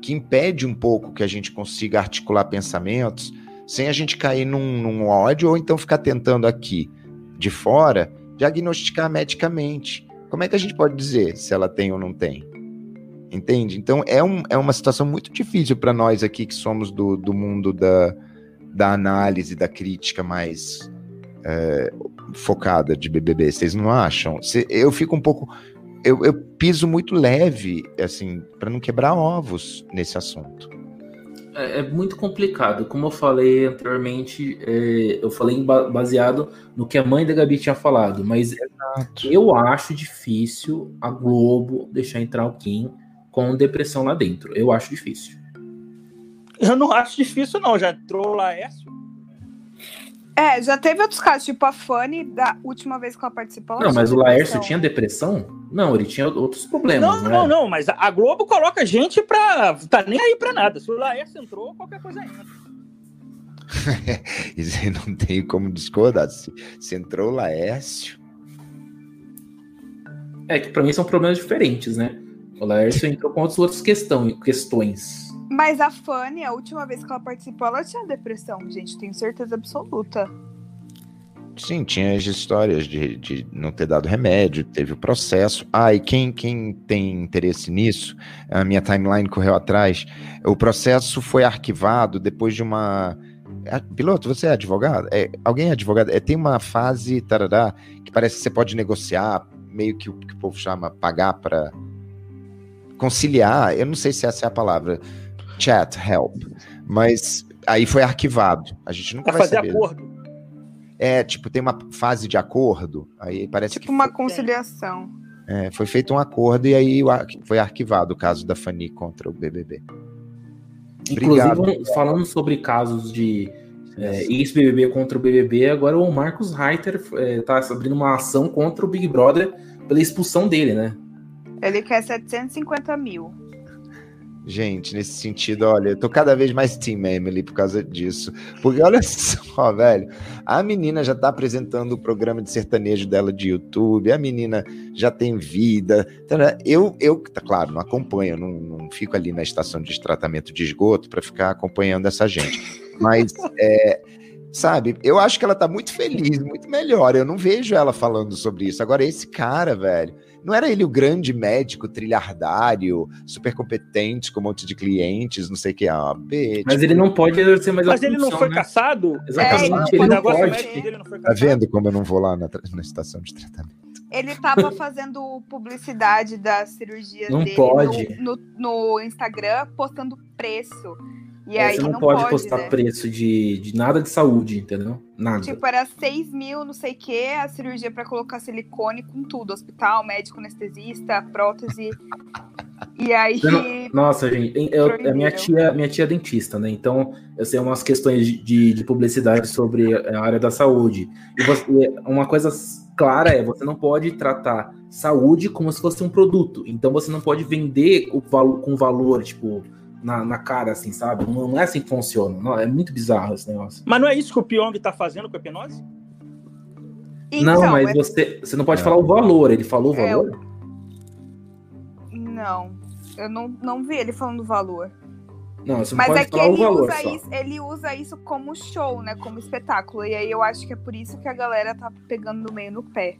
que impede um pouco que a gente consiga articular pensamentos sem a gente cair num, num, ódio ou então ficar tentando aqui de fora diagnosticar medicamente. Como é que a gente pode dizer se ela tem ou não tem? Entende? Então é, um, é uma situação muito difícil para nós aqui que somos do, do mundo da, da análise, da crítica mais é, focada de BBB. Vocês não acham? Eu fico um pouco eu, eu, piso muito leve, assim, para não quebrar ovos nesse assunto. É, é muito complicado. Como eu falei anteriormente, é, eu falei baseado no que a mãe da Gabi tinha falado, mas Exato. eu acho difícil a Globo deixar entrar o Kim com depressão lá dentro. Eu acho difícil. Eu não acho difícil, não. Já entrou o Laércio? É, já teve outros casos, tipo a Fanny, da última vez que ela participou. Ela não, mas o Laércio tinha depressão? Não, ele tinha outros problemas. Não, não, não, mas a Globo coloca gente pra. tá nem aí pra nada. Se o Laércio entrou, qualquer coisa entra. Isso aí não tem como discordar. Se, se entrou o Laércio. É que pra mim são problemas diferentes, né? O Laércio entrou com outras questão, questões. Mas a Fanny, a última vez que ela participou, ela tinha depressão, gente, tenho certeza absoluta. Sim, tinha as histórias de, de não ter dado remédio, teve o processo. Ah, e quem, quem tem interesse nisso, a minha timeline correu atrás. O processo foi arquivado depois de uma. É, piloto, você é advogado? É, alguém é advogado? É, tem uma fase, tarará, que parece que você pode negociar, meio que o que o povo chama pagar para conciliar. Eu não sei se essa é a palavra chat help, mas aí foi arquivado. A gente nunca vai fazer saber. acordo. É, tipo, tem uma fase de acordo, aí parece tipo que uma foi... conciliação. É, foi feito um acordo e aí foi arquivado o caso da Fanny contra o BBB. Inclusive, Obrigado. falando sobre casos de é, ex-BBB contra o BBB, agora o Marcos Reiter está é, abrindo uma ação contra o Big Brother pela expulsão dele, né? Ele quer 750 mil. Gente, nesse sentido, olha, eu tô cada vez mais Team Emily por causa disso. Porque olha só, velho, a menina já tá apresentando o programa de sertanejo dela de YouTube, a menina já tem vida. Eu, eu tá claro, não acompanho, não, não fico ali na estação de tratamento de esgoto para ficar acompanhando essa gente. Mas, é, sabe, eu acho que ela tá muito feliz, muito melhor. Eu não vejo ela falando sobre isso. Agora, esse cara, velho não era ele o grande médico trilhardário, super competente, com um monte de clientes, não sei o que. Ah, B, Mas tipo... ele não pode exercer mais Mas a ele não foi né? caçado? Exatamente, é, ele, não pode. Dele não foi tá vendo como eu não vou lá na, na estação de tratamento? Ele estava fazendo publicidade da cirurgia não dele pode. No, no, no Instagram, postando preço. E é, aí você não, não pode, pode postar né? preço de, de nada de saúde, entendeu? Nada. Tipo, era 6 mil, não sei o que, a cirurgia para colocar silicone com tudo. Hospital, médico, anestesista, prótese. e aí. Não, nossa, gente, eu, a minha tia, minha tia é dentista, né? Então, eu sei umas questões de, de publicidade sobre a área da saúde. E você, uma coisa clara é, você não pode tratar saúde como se fosse um produto. Então você não pode vender o com valor, tipo na, na cara, assim, sabe? Não, não, é assim que funciona. Não, é muito bizarro esse negócio. Mas não é isso que o Pyong tá fazendo com a hipnose? Então, não, mas é... você, você não pode é. falar o valor. Ele falou o é, valor? É, não. Eu não, não vi ele falando o valor. Não, você não Mas pode é que falar ele, o valor usa isso, ele usa isso como show, né? Como espetáculo. E aí eu acho que é por isso que a galera tá pegando meio no pé.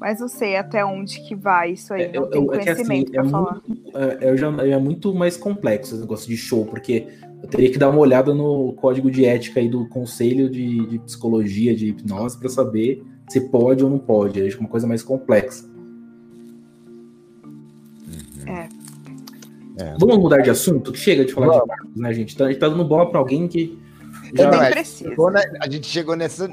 Mas não sei até onde que vai isso aí. É, tem conhecimento é assim, pra é falar. Muito, é, já, é muito mais complexo esse negócio de show, porque eu teria que dar uma olhada no código de ética aí do Conselho de, de Psicologia de Hipnose para saber se pode ou não pode. É uma coisa mais complexa. É. é. Vamos mudar de assunto? Chega de falar Vamos. de Marcos, né, gente? Então, a gente tá dando bola para alguém que não, é, chegou na, a gente chegou nessa,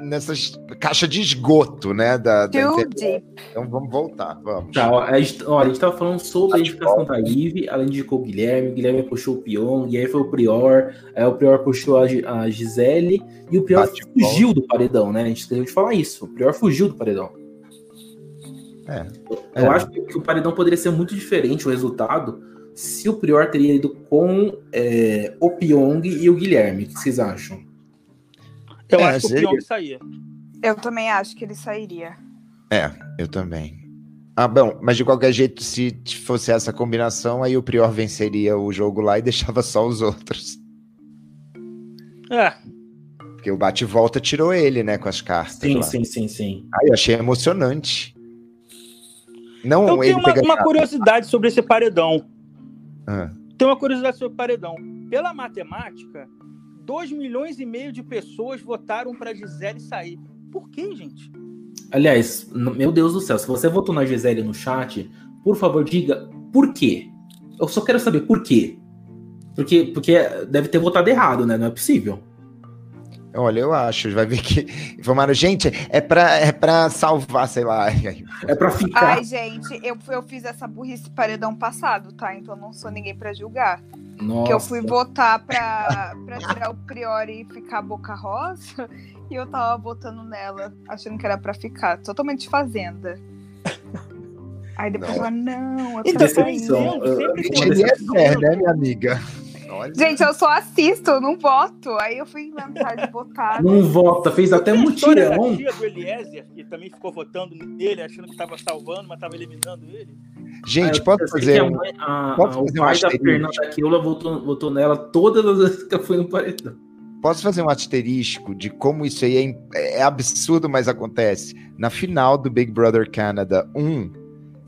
nessa caixa de esgoto, né? Da, da então vamos voltar, vamos. Tá, a gente, ó, a gente tava falando sobre a edificação da Ive, além de o Guilherme, o Guilherme puxou o Pion, e aí foi o Prior, aí o Prior puxou a, a Gisele, e o Prior Bate fugiu do paredão, né? A gente esqueceu de falar isso. O Prior fugiu do paredão. É. Eu é. acho que o paredão poderia ser muito diferente o resultado se o Prior teria ido com é, o Pyong e o Guilherme. O que vocês acham? Eu é, acho que o Pyong saía. Eu também acho que ele sairia. É, eu também. Ah, bom, mas de qualquer jeito, se fosse essa combinação, aí o Prior venceria o jogo lá e deixava só os outros. É. Porque o bate-volta tirou ele, né, com as cartas. Sim, lá. sim, sim, sim. Aí eu achei emocionante. Não eu tenho uma, uma curiosidade sobre esse paredão. Ah. Tem uma curiosidade sobre o paredão. Pela matemática, 2 milhões e meio de pessoas votaram para Gisele sair. Por quê, gente? Aliás, meu Deus do céu, se você votou na Gisele no chat, por favor, diga por quê. Eu só quero saber por quê. Porque, porque deve ter votado errado, né? Não é possível. Olha, eu acho, vai ver que informaram, gente, é pra, é pra salvar, sei lá. É pra ficar. Ai, gente, eu, eu fiz essa burrice paredão passado, tá? Então eu não sou ninguém pra julgar. Nossa. Que eu fui votar pra, pra tirar o Priori e ficar boca rosa. E eu tava votando nela, achando que era pra ficar. Totalmente fazenda. Aí depois eu falei, não, é pra Então, sair. Ele é decepção. sério, né, minha amiga? Olha. Gente, eu só assisto, eu não voto. Aí eu fui inventar de votar. Não vota, fez até a da mutirão. tia do Eliezer, que também ficou votando nele, achando que tava salvando, mas tava eliminando ele. Gente, Ah, sei fazer que a um... mãe- a- a- o fazer um pai da asterisco? Fernanda Keula votou, votou nela todas as vezes que ela foi no paredão. Posso fazer um asterisco de como isso aí é, im- é absurdo, mas acontece? Na final do Big Brother Canada 1,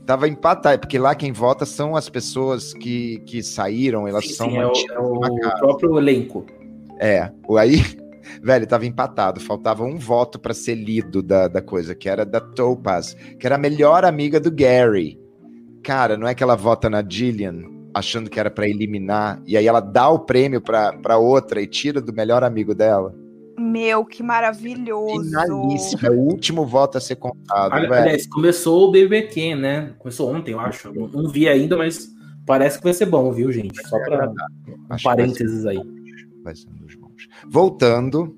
tava empatado, porque lá quem vota são as pessoas que, que saíram, elas Sim, são sim, é o, é o próprio elenco. É, o aí, velho, tava empatado, faltava um voto pra ser lido da, da coisa, que era da Topaz, que era a melhor amiga do Gary. Cara, não é que ela vota na Jillian achando que era pra eliminar, e aí ela dá o prêmio pra, pra outra e tira do melhor amigo dela? Meu, que maravilhoso. Finalíssimo, é o último voto a ser contado. Aliás, começou o BBQ, né? Começou ontem, eu acho. Não, não vi ainda, mas parece que vai ser bom, viu, gente? Só pra um parênteses aí. vai ser um dos bons. Voltando,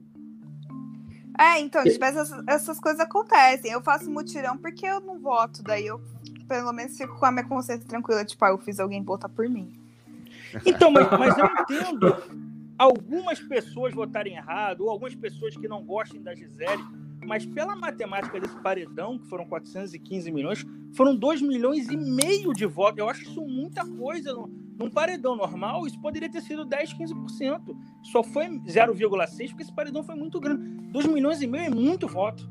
É, então, tipo, essas, essas coisas acontecem. Eu faço mutirão porque eu não voto, daí eu pelo menos fico com a minha consciência tranquila, tipo, ah, eu fiz alguém votar por mim. Então, mas, mas eu entendo algumas pessoas votarem errado, ou algumas pessoas que não gostem da Gisele, mas pela matemática desse paredão, que foram 415 milhões, foram 2 milhões e meio de votos. Eu acho isso muita coisa. Num, paredão normal, isso poderia ter sido 10, 15%. Só foi 0,6%, porque esse paredão foi muito grande. 2 milhões e meio é muito voto.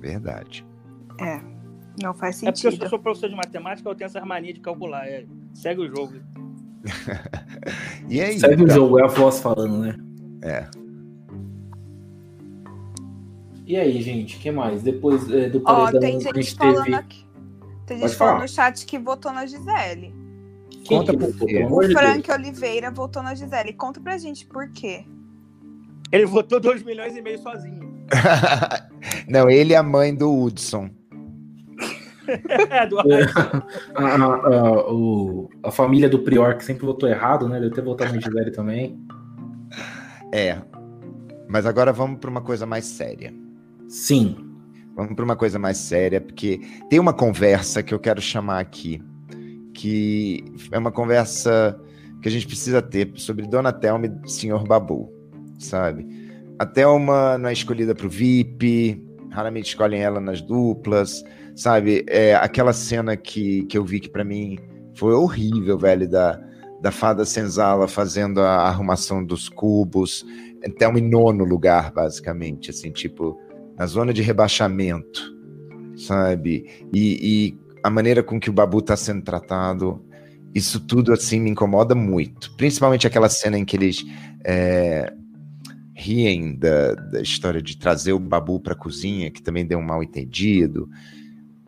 verdade. Não faz É porque eu sentido. sou professor de matemática, eu tenho essa mania de calcular. É, segue o jogo. E aí? Segue o jogo, é a voz falando, né? É. E aí, gente, o que mais? Depois é, do paredão, tem a gente gente falando teve... aqui. Tem gente falando no chat que votou na Gisele. Quem Conta que por quê? O de Deus. Frank Oliveira votou na Gisele. Conta pra gente por quê. Ele votou 2 milhões e meio sozinho. Não, ele é a mãe do Hudson. É, do A, a- a- o- a família do Prior, que sempre votou errado, né? Deve ter votado na Gisele também. É. Mas agora vamos para uma coisa mais séria. Sim. Vamos para uma coisa mais séria, porque tem uma conversa que eu quero chamar aqui, que é uma conversa que a gente precisa ter sobre Dona Thelma e Senhor Babu, sabe? A Thelma não é escolhida para o VIP, raramente escolhem ela nas duplas, sabe? É aquela cena que, que eu vi que para mim foi horrível, velho, da, da fada senzala fazendo a arrumação dos cubos, Thelma em nono lugar, basicamente, assim, tipo, na zona de rebaixamento, sabe? E, e a maneira com que o Babu tá sendo tratado, isso tudo, assim, me incomoda muito. Principalmente aquela cena em que eles é, riem da, da história de trazer o Babu pra cozinha, que também deu um mal entendido.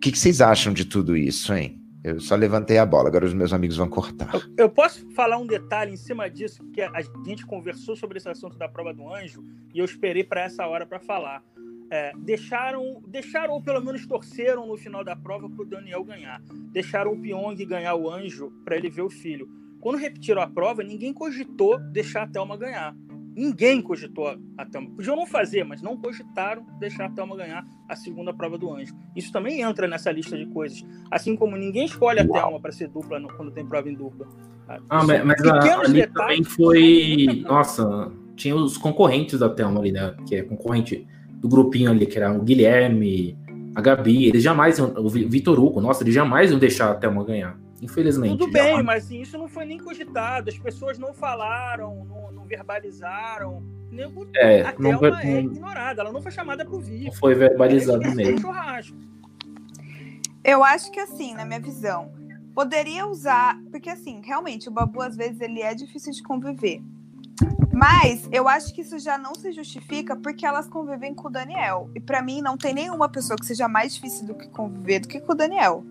Que, que vocês acham de tudo isso, hein? Eu só levantei a bola, agora os meus amigos vão cortar. Eu, posso falar um detalhe em cima disso, porque a gente conversou sobre esse assunto da prova do anjo e eu esperei para essa hora para falar. É, deixaram, deixaram, ou pelo menos torceram no final da prova para o Daniel ganhar. Deixaram o Pyong ganhar o anjo para ele ver o filho. Quando repetiram a prova, ninguém cogitou deixar a Thelma ganhar. Ninguém cogitou a Thelma. Podiam não fazer, mas não cogitaram deixar a Thelma ganhar a segunda prova do anjo. Isso também entra nessa lista de coisas. Assim como ninguém escolhe a Thelma para ser dupla no- quando tem prova em dupla. Ah, Isso- mas, mas a, ali detalhes- também foi. Nossa, tinha os concorrentes da Thelma ali, né? Que é concorrente do grupinho ali, que era o Guilherme, a Gabi. Eles jamais. O Vi- Vitor Hugo, nossa, eles jamais iam deixar a Thelma ganhar. Infelizmente. Tudo bem, jamais. mas assim, isso não foi nem cogitado. As pessoas não falaram, não, não verbalizaram. Nem o- É, a não, Thelma foi- é ignorada, ela não foi chamada para o VIP. não foi verbalizado É, é mesmo. Eu acho que assim, na minha visão, poderia usar, porque assim, realmente o Babu às vezes ele é difícil de conviver. Mas eu acho que isso já não se justifica porque elas convivem com o Daniel. E pra mim não tem nenhuma pessoa que seja mais difícil do que conviver do que com o Daniel.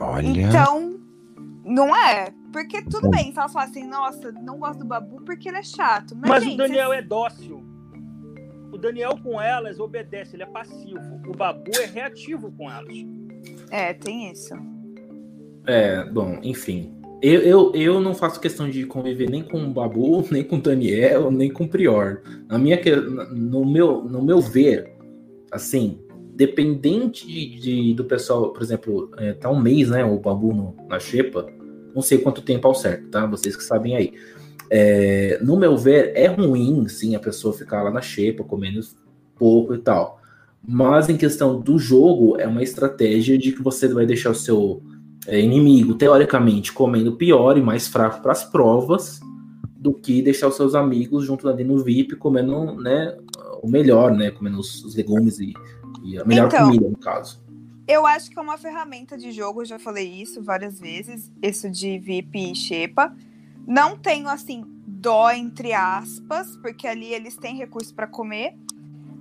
Olha. Então, não é. Porque tudo bem, se elas falam assim, nossa, não gosto do Babu porque ele é chato. Mas, Mas gente, o Daniel vocês- é dócil. O Daniel com elas obedece, ele é passivo. O Babu é reativo com elas. É, tem isso. É, bom, enfim. Eu, eu, eu não faço questão de conviver nem com o Babu, nem com o Daniel, nem com o Prior. Na minha, que- no, meu, no meu ver, assim, dependente de, de- do pessoal, por exemplo, é, tá um mês, né, o Babu no- na Xepa, não sei quanto tempo ao certo, tá? Vocês que sabem aí. É, no meu ver, é ruim, sim, a pessoa ficar lá na Xepa, comendo pouco e tal. Mas em questão do jogo, é uma estratégia de que você vai deixar o seu é, inimigo, teoricamente, comendo pior e mais fraco para as provas do que deixar os seus amigos junto ali no VIP comendo né, o melhor, né? Comendo os, os legumes e, e a melhor Então, comida, no caso. Eu acho que é uma ferramenta de jogo, eu já falei isso várias vezes, isso de VIP e Xepa. Não tenho, assim, dó, entre aspas, porque ali eles têm recurso para comer.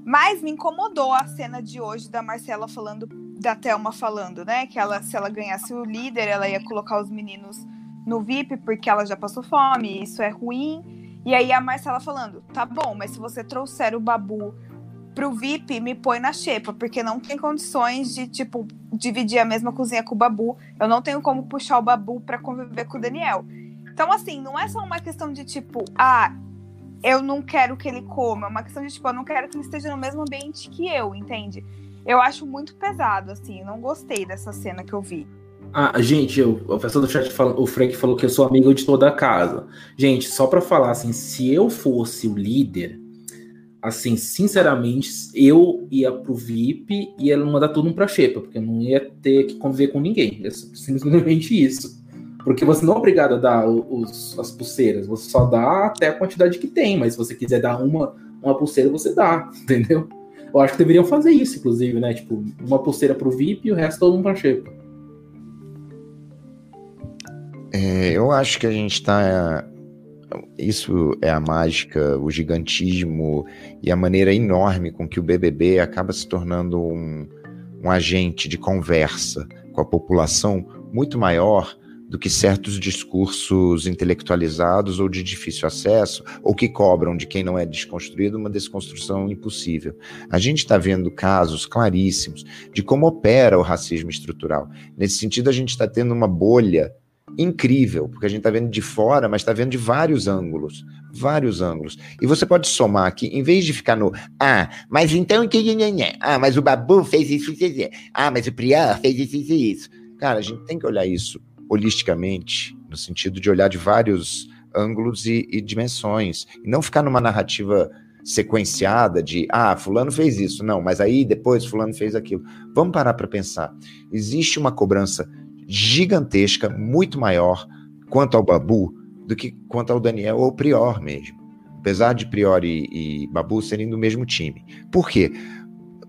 Mas me incomodou a cena de hoje da Marcela falando, da Thelma falando, né? Que ela, se ela ganhasse o líder, ela ia colocar os meninos no VIP porque ela já passou fome, isso é ruim. E aí a Marcela falando, tá bom, mas se você trouxer o Babu pro VIP, me põe na xepa, porque não tem condições de, tipo, dividir a mesma cozinha com o Babu. Eu não tenho como puxar o Babu pra conviver com o Daniel. Então, assim, não é só uma questão de, tipo, ah, eu não quero que ele coma. É uma questão de, tipo, eu não quero que ele esteja no mesmo ambiente que eu, entende? Eu acho muito pesado, assim. Não gostei dessa cena que eu vi. Ah, gente, eu, o pessoal do chat fala, o Frank falou que eu sou amigo de toda a casa. Gente, só pra falar assim, se eu fosse o líder, assim, sinceramente, eu ia pro VIP e ia mandar todo mundo pra Xepa, porque eu não ia ter que conviver com ninguém. É simplesmente isso. Porque você não é obrigado a dar os, as pulseiras, você só dá até a quantidade que tem, mas se você quiser dar uma, uma pulseira, você dá, entendeu? Eu acho que deveriam fazer isso, inclusive, né? Tipo, uma pulseira pro VIP e o resto todo mundo pra Xepa. É, eu acho que a gente está. Isso é a mágica, o gigantismo e a maneira enorme com que o BBB acaba se tornando um, um agente de conversa com a população muito maior do que certos discursos intelectualizados ou de difícil acesso, ou que cobram de quem não é desconstruído uma desconstrução impossível. A gente está vendo casos claríssimos de como opera o racismo estrutural. Nesse sentido, a gente está tendo uma bolha incrível, porque a gente está vendo de fora, mas está vendo de vários ângulos. Vários ângulos. E você pode somar aqui, em vez de ficar no ah, mas então que ah, mas o Babu fez isso, isso, isso. ah, mas o Prior fez isso, isso, isso. Cara, a gente tem que olhar isso holisticamente, no sentido de olhar de vários ângulos e, e dimensões, e não ficar numa narrativa sequenciada de ah, fulano fez isso, não, mas aí depois fulano fez aquilo. Vamos parar para pensar. Existe uma cobrança gigantesca, muito maior quanto ao Babu do que quanto ao Daniel ou Prior mesmo. Apesar de Prior e, e Babu serem do mesmo time. Por quê?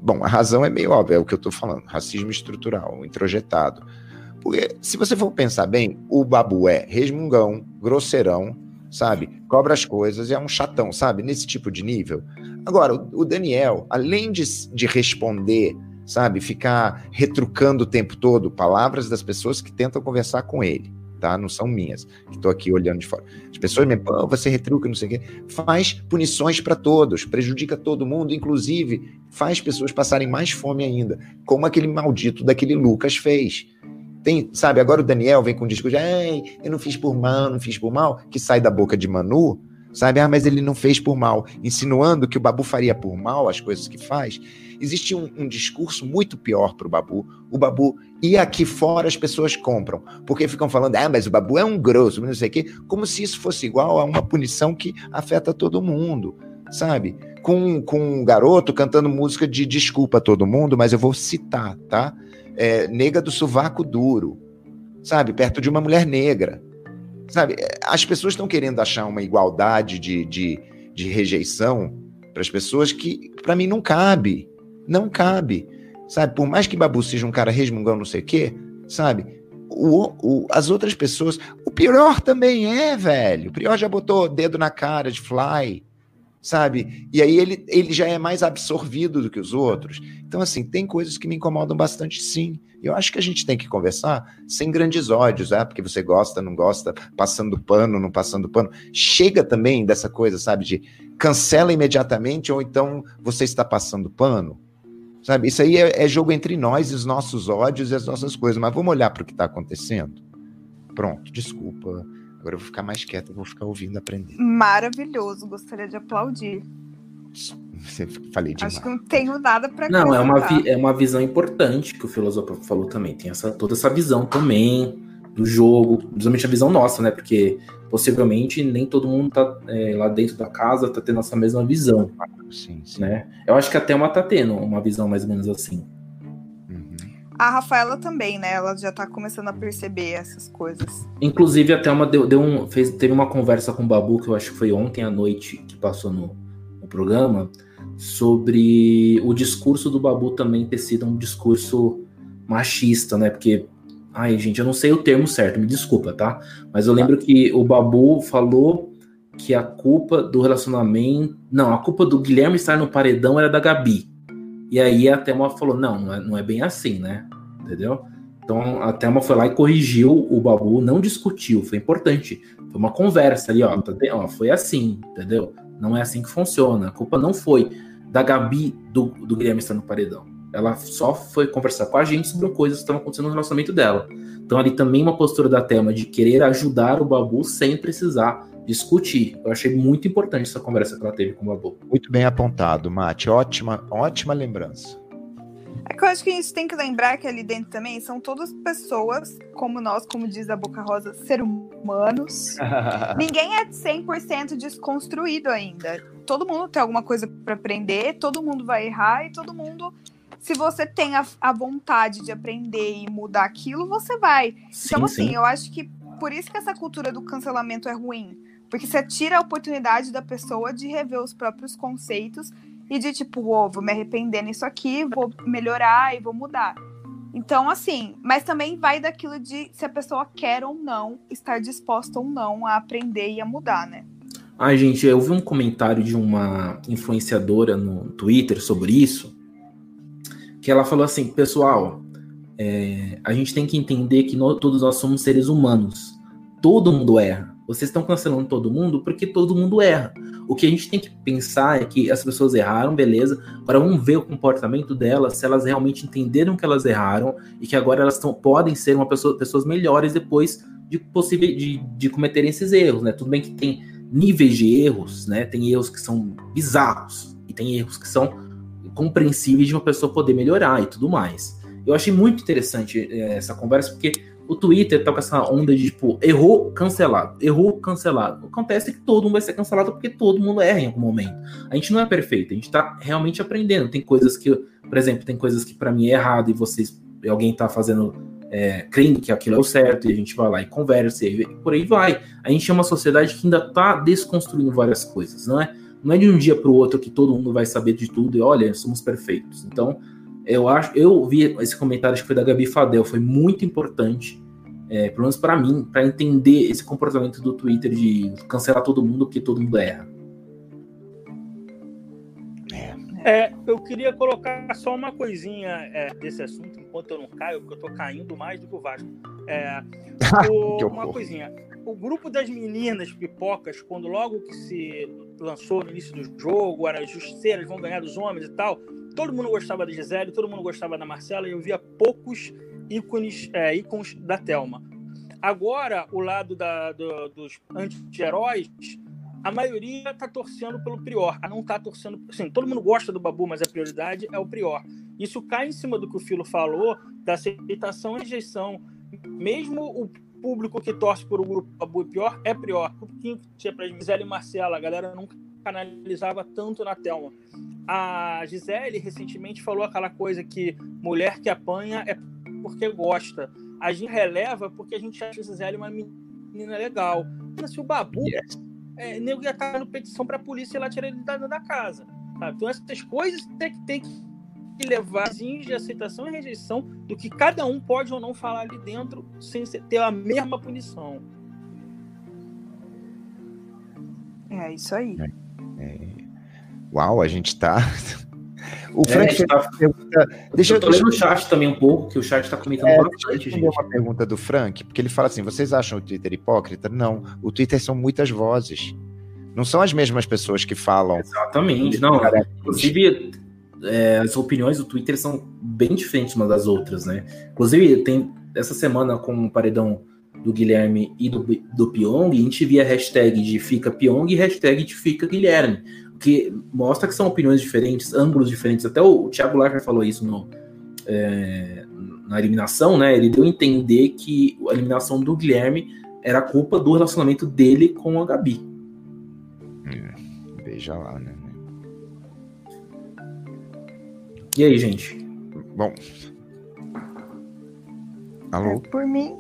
Bom, a razão é meio óbvia, é o que eu estou falando, racismo estrutural, introjetado. Porque se você for pensar bem, o Babu é resmungão, grosseirão, sabe? Cobra as coisas e é um chatão, sabe? Nesse tipo de nível. Agora, o Daniel, além de, de responder sabe? Ficar retrucando o tempo todo palavras das pessoas que tentam conversar com ele, tá? Não são minhas, que estou aqui olhando de fora. As pessoas me oh, você retruca, não sei o quê. Faz punições para todos, prejudica todo mundo, inclusive faz pessoas passarem mais fome ainda, como aquele maldito daquele Lucas fez. Tem, sabe, agora o Daniel vem com um discurso de, eu não fiz por mal, não fiz por mal, que sai da boca de Manu, sabe? Ah, mas ele não fez por mal, insinuando que o Babu faria por mal as coisas que faz. Existe um, um discurso muito pior para o Babu. O Babu, e aqui fora as pessoas compram, porque ficam falando, ah, mas o Babu é um grosso, não sei o quê, como se isso fosse igual a uma punição que afeta todo mundo, sabe? Com, com um garoto cantando música de desculpa a todo mundo, mas eu vou citar, tá? É, nega do sovaco duro, sabe? Perto de uma mulher negra. Sabe, as pessoas estão querendo achar uma igualdade de, de, de rejeição para as pessoas que, para mim, não cabe. Não cabe. Sabe, por mais que Babu seja um cara resmungão, não sei o quê, sabe? O, o, as outras pessoas. O Prior também é, velho. O Prior já botou dedo na cara de Fly. Sabe? E aí ele, ele já é mais absorvido do que os outros. Então, assim, tem coisas que me incomodam bastante, sim. Eu acho que a gente tem que conversar sem grandes ódios, é? Porque você gosta, não gosta, passando pano, não passando pano. Chega também dessa coisa, sabe, de cancela imediatamente ou então você está passando pano. Sabe, isso aí é, é jogo entre nós os nossos ódios e as nossas coisas, mas vamos olhar para o que está acontecendo? Pronto, desculpa. Agora eu vou ficar mais quieto, vou ficar ouvindo, aprender. Maravilhoso, gostaria de aplaudir. Falei demais. Acho que não tenho nada para Não, é uma, é uma visão importante que o filósofo falou também. Tem essa, toda essa visão também do jogo, principalmente a visão nossa, né? Porque possivelmente nem todo mundo tá é, lá dentro da casa tá tendo essa mesma visão. Sim, sim. Né? Eu acho que até uma tá tendo uma visão mais ou menos assim. A Rafaela também, né? Ela já tá começando a perceber essas coisas. Inclusive, até uma deu, deu um, fez, teve uma conversa com o Babu, que eu acho que foi ontem à noite que passou no, no programa, sobre o discurso do Babu também ter sido um discurso machista, né? Porque, ai, gente, eu não sei o termo certo, me desculpa, tá? Mas eu lembro que o Babu falou que a culpa do relacionamento. Não, a culpa do Guilherme estar no paredão era da Gabi. E aí a Thelma falou: não, não é, não é bem assim, né? Entendeu? Então a Thelma foi lá e corrigiu o Babu, não discutiu, foi importante. Foi uma conversa ali, ó, tá, ó, foi assim, entendeu? Não é assim que funciona. A culpa não foi da Gabi do, do Guilherme estar no paredão. Ela só foi conversar com a gente sobre coisas que estavam acontecendo no relacionamento dela. Então ali também uma postura da Thelma de querer ajudar o Babu sem precisar discutir. Eu achei muito importante essa conversa que ela teve com o Babu. Muito bem apontado, Mate. Ótima, ótima lembrança. É que eu acho que a gente tem que lembrar que ali dentro também são todas pessoas, como nós, como diz a Boca Rosa, ser humanos. Ninguém é 100% desconstruído ainda. Todo mundo tem alguma coisa para aprender, todo mundo vai errar e todo mundo se você tem a, a, vontade de aprender e mudar aquilo, você vai. Sim, então, assim, sim. eu acho que por isso que essa cultura do cancelamento é ruim. Porque você tira a oportunidade da pessoa de rever os próprios conceitos e de tipo, oh, vou me arrepender nisso aqui, vou melhorar e vou mudar. Então, assim, mas também vai daquilo de se a pessoa quer ou não, estar disposta ou não a aprender e a mudar, né? Ai, gente, eu vi um comentário de uma influenciadora no Twitter sobre isso, que ela falou assim, pessoal, é, a gente tem que entender que nós, todos nós somos seres humanos. Todo mundo erra. Vocês estão cancelando todo mundo porque todo mundo erra. O que a gente tem que pensar é que as pessoas erraram, beleza. Agora vamos ver o comportamento delas, se elas realmente entenderam que elas erraram e que agora elas tão, podem ser uma pessoa, pessoas melhores depois de, possível, de, de cometerem esses erros, né? Tudo bem que tem níveis de erros, né? Tem erros que são bizarros e tem erros que são compreensíveis de uma pessoa poder melhorar e tudo mais. Eu achei muito interessante é, essa conversa, porque o Twitter tá com essa onda de, tipo, errou, cancelado, errou, cancelado. Acontece que todo mundo vai ser cancelado porque todo mundo erra em algum momento. A gente não é perfeito, a gente tá realmente aprendendo. Tem coisas que, por exemplo, tem coisas que para mim é errado e vocês, alguém tá fazendo, é, crendo que aquilo é o certo, e a gente vai lá e conversa, e por aí vai. A gente é uma sociedade que ainda tá desconstruindo várias coisas, não é? Não é de um dia para o outro que todo mundo vai saber de tudo e olha, somos perfeitos. Então, eu acho, eu vi esse comentário que foi da Gabi Fadel, foi muito importante, é, pelo menos para mim, para entender esse comportamento do Twitter de cancelar todo mundo porque todo mundo erra. É, eu queria colocar só uma coisinha é, desse assunto, enquanto eu não caio, porque eu tô caindo mais do que o Vasco. É, o, uma coisinha. O grupo das meninas pipocas, quando logo que se lançou no início do jogo, era justiceiras, vão ganhar dos homens e tal, todo mundo gostava da Gisele, todo mundo gostava da Marcela, e eu via poucos ícones, é, ícones da Thelma. Agora, o lado da, do, dos anti-heróis, a maioria tá torcendo pelo Prior, a não tá torcendo. Assim, todo mundo gosta do Babu, mas a prioridade é o Prior. Isso cai em cima do que o Filo falou, da aceitação e rejeição. Mesmo o público que torce por o grupo Babu e Prior é Prior. O que tinha pra Gisele e Marcela, a galera nunca canalizava tanto na Thelma. A Gisele recentemente falou aquela coisa que mulher que apanha é porque gosta. A gente releva porque a gente acha a Gisele uma menina legal. Mas se o Babu, yes. é, nego ia estar no petição para a polícia e lá tirar ele da, da casa. Sabe? Então essas coisas tem que, tem que levar de aceitação e rejeição do que cada um pode ou não falar ali dentro sem ter a mesma punição. É isso aí. É, Uau, a gente tá. O Frank é, tá... pergunta. Deixa eu tô lendo o chat também um pouco, que o chat está comentando é, bastante, gente. uma pergunta do Frank, porque ele fala assim: vocês acham o Twitter hipócrita? Não. O Twitter são muitas vozes. Não são as mesmas pessoas que falam. Exatamente, não. Inclusive, é, as opiniões do Twitter são bem diferentes umas das outras, né? Inclusive, tem essa semana com o paredão do Guilherme e do, do Pyong, a gente via hashtag de fica Pyong e hashtag de fica Guilherme que mostra que são opiniões diferentes, ângulos diferentes. Até o, o Thiago Leifert falou isso no, é, na eliminação, né? Ele deu a entender que a eliminação do Guilherme era culpa do relacionamento dele com a Gabi. É, veja lá, né? E aí, gente? Bom. Alô? É, por mim.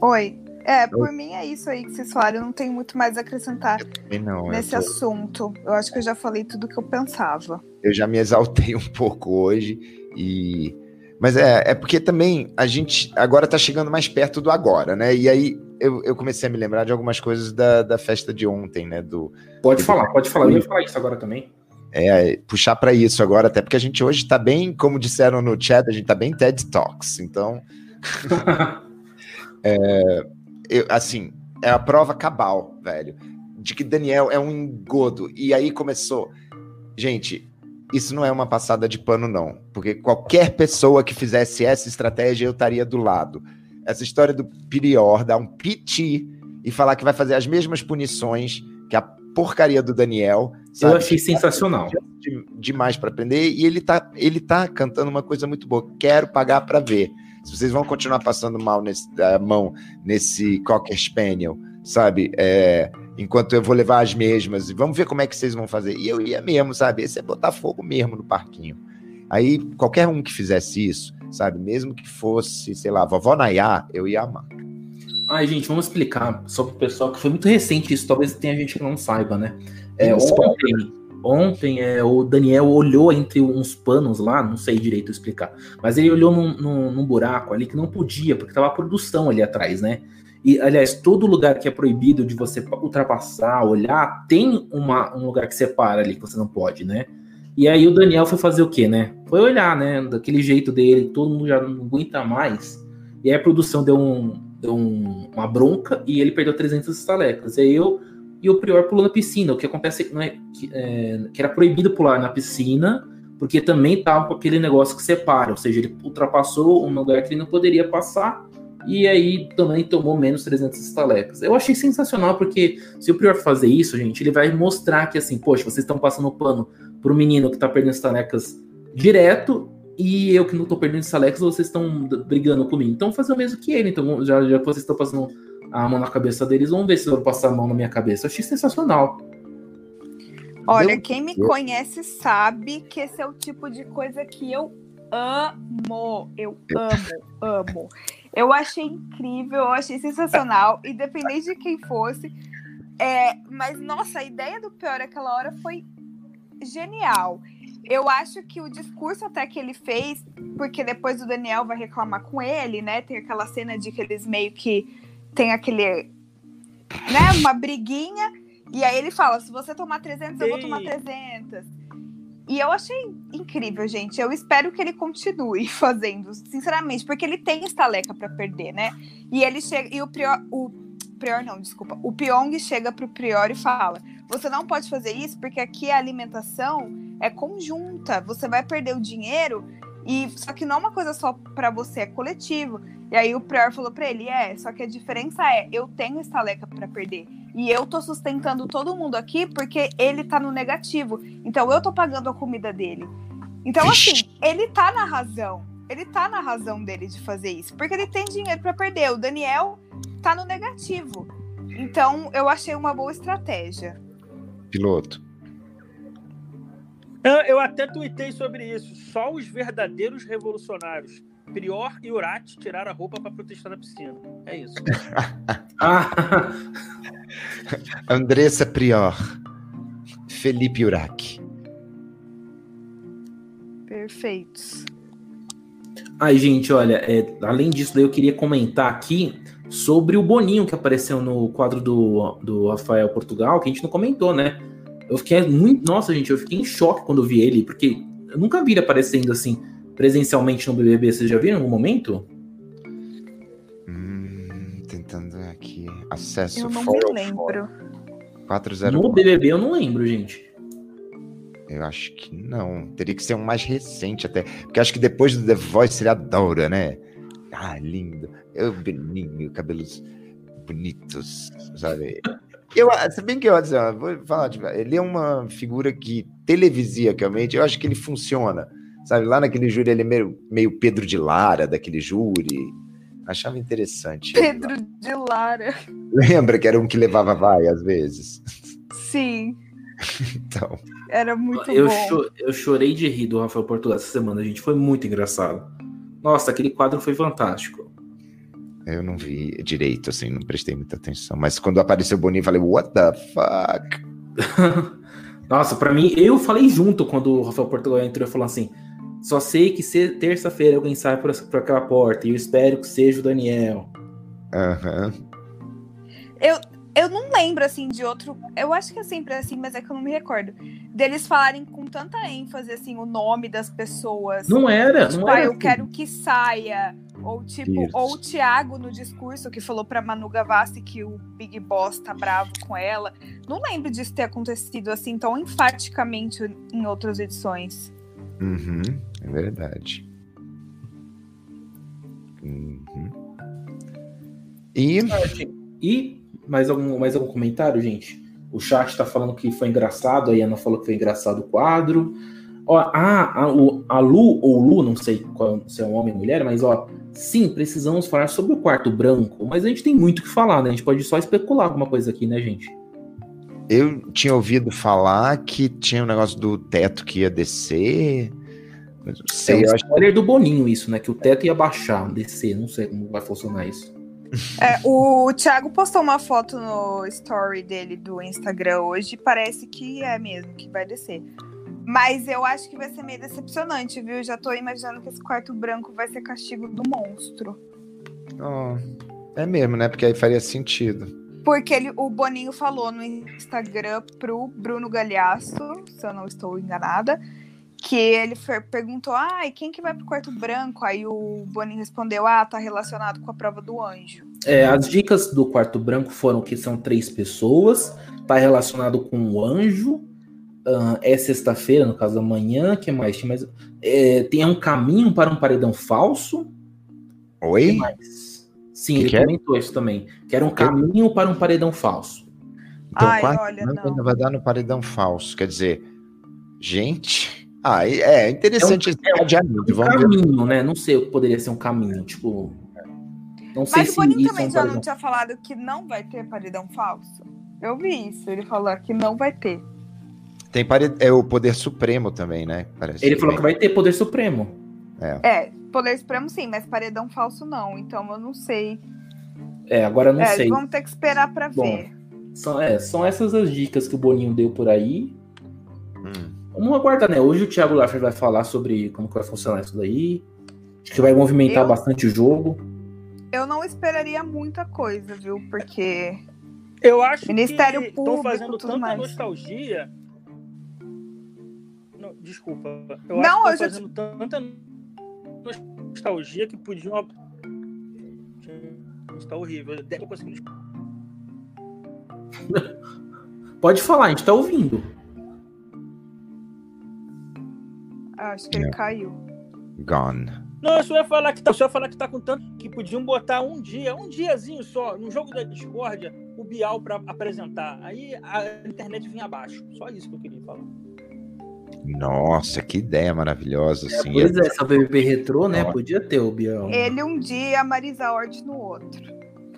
Oi. É, por eu... mim é isso aí que vocês falaram. Eu não tenho muito mais a acrescentar não, nesse tô... assunto. Eu acho que eu já falei tudo que eu pensava. Eu já me exaltei um pouco hoje e. Mas é, é porque também a gente agora tá chegando mais perto do agora, né? E aí eu, eu comecei a me lembrar de algumas coisas da, da festa de ontem, né? Do, pode do... falar, pode falar. Eu ia falar isso agora também. É, puxar para isso agora, até porque a gente hoje tá bem, como disseram no chat, a gente tá bem TED Talks, então. é, eu, assim, é a prova cabal, velho, de que Daniel é um engodo. E aí começou. Gente, isso não é uma passada de pano, não. Porque qualquer pessoa que fizesse essa estratégia, eu estaria do lado. Essa história do Prior dar um piti e falar que vai fazer as mesmas punições que a porcaria do Daniel. Sabe? Eu achei sensacional. demais para aprender. E ele tá, ele tá cantando uma coisa muito boa. Quero pagar para ver se vocês vão continuar passando mal nesse, a mão nesse Cocker Spaniel, sabe? É, enquanto eu vou levar as mesmas, e vamos ver como é que vocês vão fazer. E eu ia mesmo, sabe? Esse é botar fogo mesmo no parquinho. Aí, qualquer um que fizesse isso, sabe? Mesmo que fosse, sei lá, vovó Nayá, eu ia amar. Ai, gente, vamos explicar só pro pessoal que foi muito recente isso, talvez tenha gente que não saiba, né? É, ontem, Ontem é, o Daniel olhou entre uns panos lá, não sei direito explicar, mas ele olhou num, num, num buraco ali que não podia, porque tava a produção ali atrás, né? E, aliás, todo lugar que é proibido de você ultrapassar, olhar, tem uma, um lugar que separa ali que você não pode, né? E aí o Daniel foi fazer o quê, né? Foi olhar, né? Daquele jeito dele, todo mundo já não aguenta mais. E aí a produção deu, um, deu um, uma bronca e ele perdeu 300 estalecas. E aí eu e o prior pulou na piscina. O que acontece não é que, é, que era proibido pular na piscina, porque também estava com aquele negócio que separa, ou seja, ele ultrapassou um lugar que ele não poderia passar e aí também tomou menos 300 estalecas. Eu achei sensacional porque se o prior fazer isso, gente, ele vai mostrar que assim, poxa, vocês estão passando pano pro menino que tá perdendo estalecas direto e eu que não tô perdendo estalecas, vocês estão brigando comigo. Então fazer o mesmo que ele. Então já, já que vocês estão passando a mão na cabeça deles, vamos ver se eu vou passar a mão na minha cabeça. Eu achei sensacional. Olha, quem me conhece sabe que esse é o tipo de coisa que eu amo. Eu amo, amo. Eu achei incrível, eu achei sensacional, independente de quem fosse. É, mas, nossa, a ideia do pior aquela hora foi genial. Eu acho que o discurso até que ele fez, porque depois o Daniel vai reclamar com ele, né? Tem aquela cena de que eles meio que tem aquele, né, uma briguinha, e aí ele fala, se você tomar 300, eu vou tomar 300. E eu achei incrível, gente. Eu espero que ele continue fazendo, sinceramente, porque ele tem estaleca para perder, né? E ele chega e o Prior, o Prior não, desculpa. O Pyong chega pro Prior e fala: "Você não pode fazer isso porque aqui a alimentação é conjunta. Você vai perder o dinheiro e só que não é uma coisa só para você, é coletivo. E aí o Prior falou para ele: "É, só que a diferença é, eu tenho estaleca para perder e eu tô sustentando todo mundo aqui porque ele tá no negativo. Então eu tô pagando a comida dele. Então assim, ele tá na razão. Ele tá na razão dele de fazer isso, porque ele tem dinheiro para perder. O Daniel tá no negativo. Então eu achei uma boa estratégia. Piloto. Eu até tuitei sobre isso. Só os verdadeiros revolucionários, Prior e Urati, tiraram a roupa para protestar na piscina. É isso. Andressa Prior. Felipe Urac. Perfeitos. Ai, gente, olha, é, além disso, eu queria comentar aqui sobre o Boninho que apareceu no quadro do, do Rafael Portugal, que a gente não comentou, né? Eu fiquei muito. Nossa, gente, eu fiquei em choque quando eu vi ele, porque eu nunca vi ele aparecendo assim presencialmente no BBB. Vocês já viram em algum momento? Hum, tentando aqui. Acesso Eu não me 404. lembro. 404. No BBB eu não lembro, gente. Eu acho que não. Teria que ser um mais recente até. Porque acho que depois do The Voice seria a né? Ah, lindo. Eu, Beninho, cabelos bonitos, sabe? Eu, se bem que eu assim, ó, vou falar, tipo, ele é uma figura que, televisivamente, eu acho que ele funciona. Sabe, lá naquele júri ele é meio, meio Pedro de Lara, daquele júri. Achava interessante. Pedro de Lara. Lembra que era um que levava vai, às vezes? Sim, Então, era muito Eu, bom. cho- eu chorei de rir do Rafael Portugal essa semana, gente. Foi muito engraçado. Nossa, aquele quadro foi fantástico. Eu não vi direito, assim, não prestei muita atenção. Mas quando apareceu o Boninho, eu falei, what the fuck? Nossa, pra mim, eu falei junto quando o Rafael Portugal entrou e falou assim: só sei que se terça-feira alguém sai por, por aquela porta e eu espero que seja o Daniel. Aham. Eu não lembro, assim, de outro. Eu acho que é sempre assim, mas é que eu não me recordo. Deles falarem com tanta ênfase, assim, o nome das pessoas. Não era, Tipo, não ah, era. eu assim. quero que saia. Ou tipo, Isso. ou o Thiago no discurso que falou pra Manu Gavassi que o Big Boss tá bravo com ela. Não lembro disso ter acontecido assim tão enfaticamente em outras edições. Uhum, é verdade. Uhum. E E mais algum, mais algum comentário, gente? O chat tá falando que foi engraçado, a Ana falou que foi engraçado o quadro. Ó, ah, a, o- a Lu, ou Lu, não sei qual- se é um homem ou mulher, mas ó, sim, precisamos falar sobre o quarto branco, mas a gente tem muito o que falar, né? A gente pode só especular alguma coisa aqui, né, gente? eu tinha ouvido falar que tinha um negócio do teto que ia descer. Não É sei, um eu acho spoiler do Boninho isso, né? Que o teto ia baixar, descer, não sei como vai funcionar isso. É, o Thiago postou uma foto no story dele do Instagram hoje. Parece que é mesmo, que vai descer. Mas eu acho que vai ser meio decepcionante, viu? Já tô imaginando que esse quarto branco vai ser castigo do monstro. Ó, é mesmo, né? Porque aí faria sentido. Porque ele, o Boninho falou no Instagram pro Bruno Galhaço, se eu não estou enganada, que ele perguntou: ai, quem que vai pro quarto branco? Aí o Boninho respondeu: ah, tá relacionado com a prova do anjo. É, as dicas do quarto branco foram que são três pessoas, tá relacionado com o anjo, ah, é sexta-feira, no caso amanhã, que mais? Tem, mais é, tem um caminho para um paredão falso. que Oi? mais? Sim, Que ele que é? comentou isso também. Que era um caminho para um paredão falso. Então, Ai, quarto olha, branco não. ainda vai dar no paredão falso. Quer dizer, gente. Ah, é interessante esse adiamento. Um Vamos ver. caminho, né? Não sei o que poderia ser um caminho. Tipo. Não sei Mas o se Boninho isso é também um já não paredão. tinha falado que não vai ter paredão falso? Eu vi isso, ele falou que não vai ter. Tem pare... É o poder supremo também, né? Parece Ele falou que vai ter poder supremo. É, poder supremo sim, mas paredão falso não. Então eu não sei. É, agora eu não é, sei. vamos ter que esperar pra Bom. ver. São, é, são essas as dicas que o Boninho deu por aí. Hum. Vamos aguardar, né? Hoje o Thiago Leifert vai falar sobre como que vai funcionar isso daí. Acho que vai movimentar Eu- bastante o jogo. Eu não esperaria muita coisa, viu? Porque Eu acho Ministério que estão fazendo tudo tanta mais. nostalgia. Não, desculpa. Eu Não, acho que eu estão fazendo tanta nostalgia que podiam. Está horrível. Eu não consigo Pode falar, a gente tá ouvindo. Acho que ele É. caiu. Gone. Não, eu só ia falar que tá, só ia falar que tá com tanto que podiam botar um dia, um diazinho só, no jogo da discórdia, o Bial pra apresentar. Aí a internet vinha abaixo. Só isso que eu queria falar. Nossa, que ideia maravilhosa, assim. Pois é, essa BBB retrô, né? Podia ter o Biel. Ele um dia, a Marisa Hort no outro.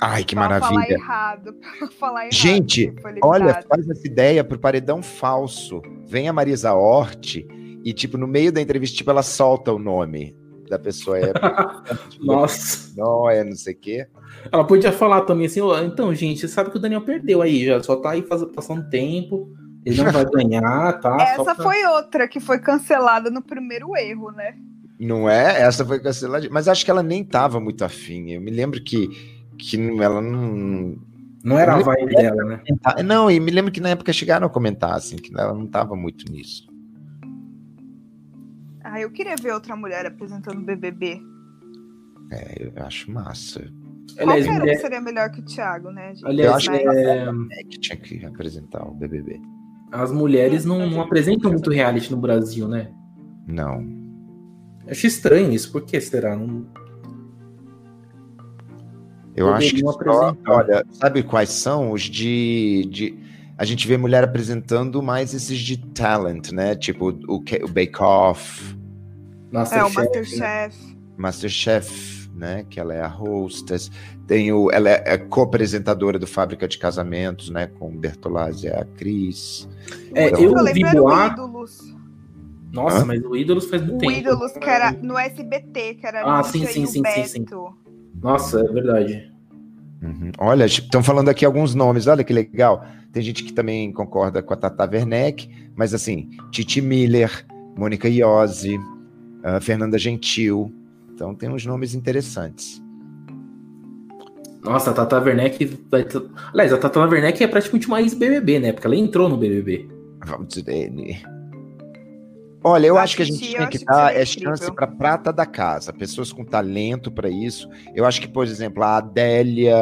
Ai, que pra falar maravilha. errado. Pra falar errado. Gente, foi Olha, faz essa ideia pro paredão falso. Vem a Marisa Hort e, tipo, no meio da entrevista, tipo, ela solta o nome da pessoa. É, Nossa. não, é não sei o quê. Ela podia falar também assim, ó, então, gente, você sabe que o Daniel perdeu aí, já só tá aí faz, passando tempo. Ele não vai ganhar, tá? Essa pra- foi outra que foi cancelada no primeiro erro, né? Não é? Essa foi cancelada. Mas acho que ela nem tava muito afim. Eu me lembro que, que ela não, Não era a vibe dela, né? Não, e me lembro que na época chegaram a comentar, assim, que ela não tava muito nisso. Ah, eu queria ver outra mulher apresentando BBB. É, eu acho massa. Aliás, Qualquer mulher... um seria melhor que o Thiago, né, gente? Aliás, eu acho Mas... que é... é que tinha que apresentar o BBB. As mulheres não, não apresentam muito reality no Brasil, né? Não. Acho estranho isso. Por que será? Não... Eu acho que só, olha, sabe quais são os de, de a gente vê mulher apresentando mais esses de talent, né? Tipo o, o Bake Off. Master é, o Masterchef. Masterchef, né? Que ela é a hostess. Tem o, ela é, é co-apresentadora do Fábrica de Casamentos, né? Com Bertolazzi, a Cris. É, então, eu, eu vi Ídolos. Nossa, Hã? mas o Ídolos faz muito o tempo. O Ídolos, que era no SBT, que era Ah, sim, sim, sim, sim, sim. Nossa, é verdade. Uhum. Olha, estão falando aqui alguns nomes, olha que legal. Tem gente que também concorda com a Tata Werneck, mas assim, Titi Miller, Mônica Iose, uh, Fernanda Gentil. Então tem uns nomes interessantes. Nossa, a Tata Werneck. Aliás, a Tata Werneck é praticamente uma ex-BBB, né? Porque ela entrou no BBB. Valdirene. Olha, eu acho que a gente tinha que dar é chance para prata da casa, pessoas com talento para isso. Eu acho que, por exemplo, a Adélia,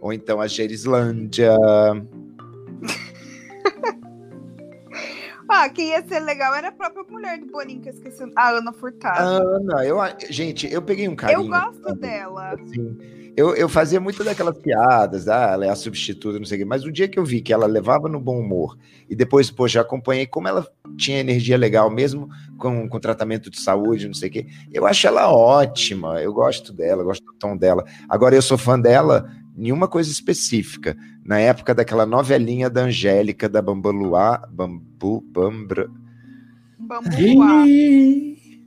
ou então a Gerislândia. Ah, quem ia ser legal era a própria mulher do Boninho, que eu esqueci. A Ana Furtado. Ana, eu, gente, eu peguei um carinho. Eu gosto dela. Assim, eu, eu fazia muito daquelas piadas, ah, ela é a substituta, não sei o quê, mas o dia que eu vi que ela levava no bom humor e depois, já acompanhei como ela tinha energia legal, mesmo com, com tratamento de saúde, não sei o quê, eu acho ela ótima, eu gosto dela, gosto do tom dela. Agora, eu sou fã dela nenhuma coisa específica. Na época daquela novelinha da Angélica, da Bambaluá, Bambu, Bambra... Bambuá.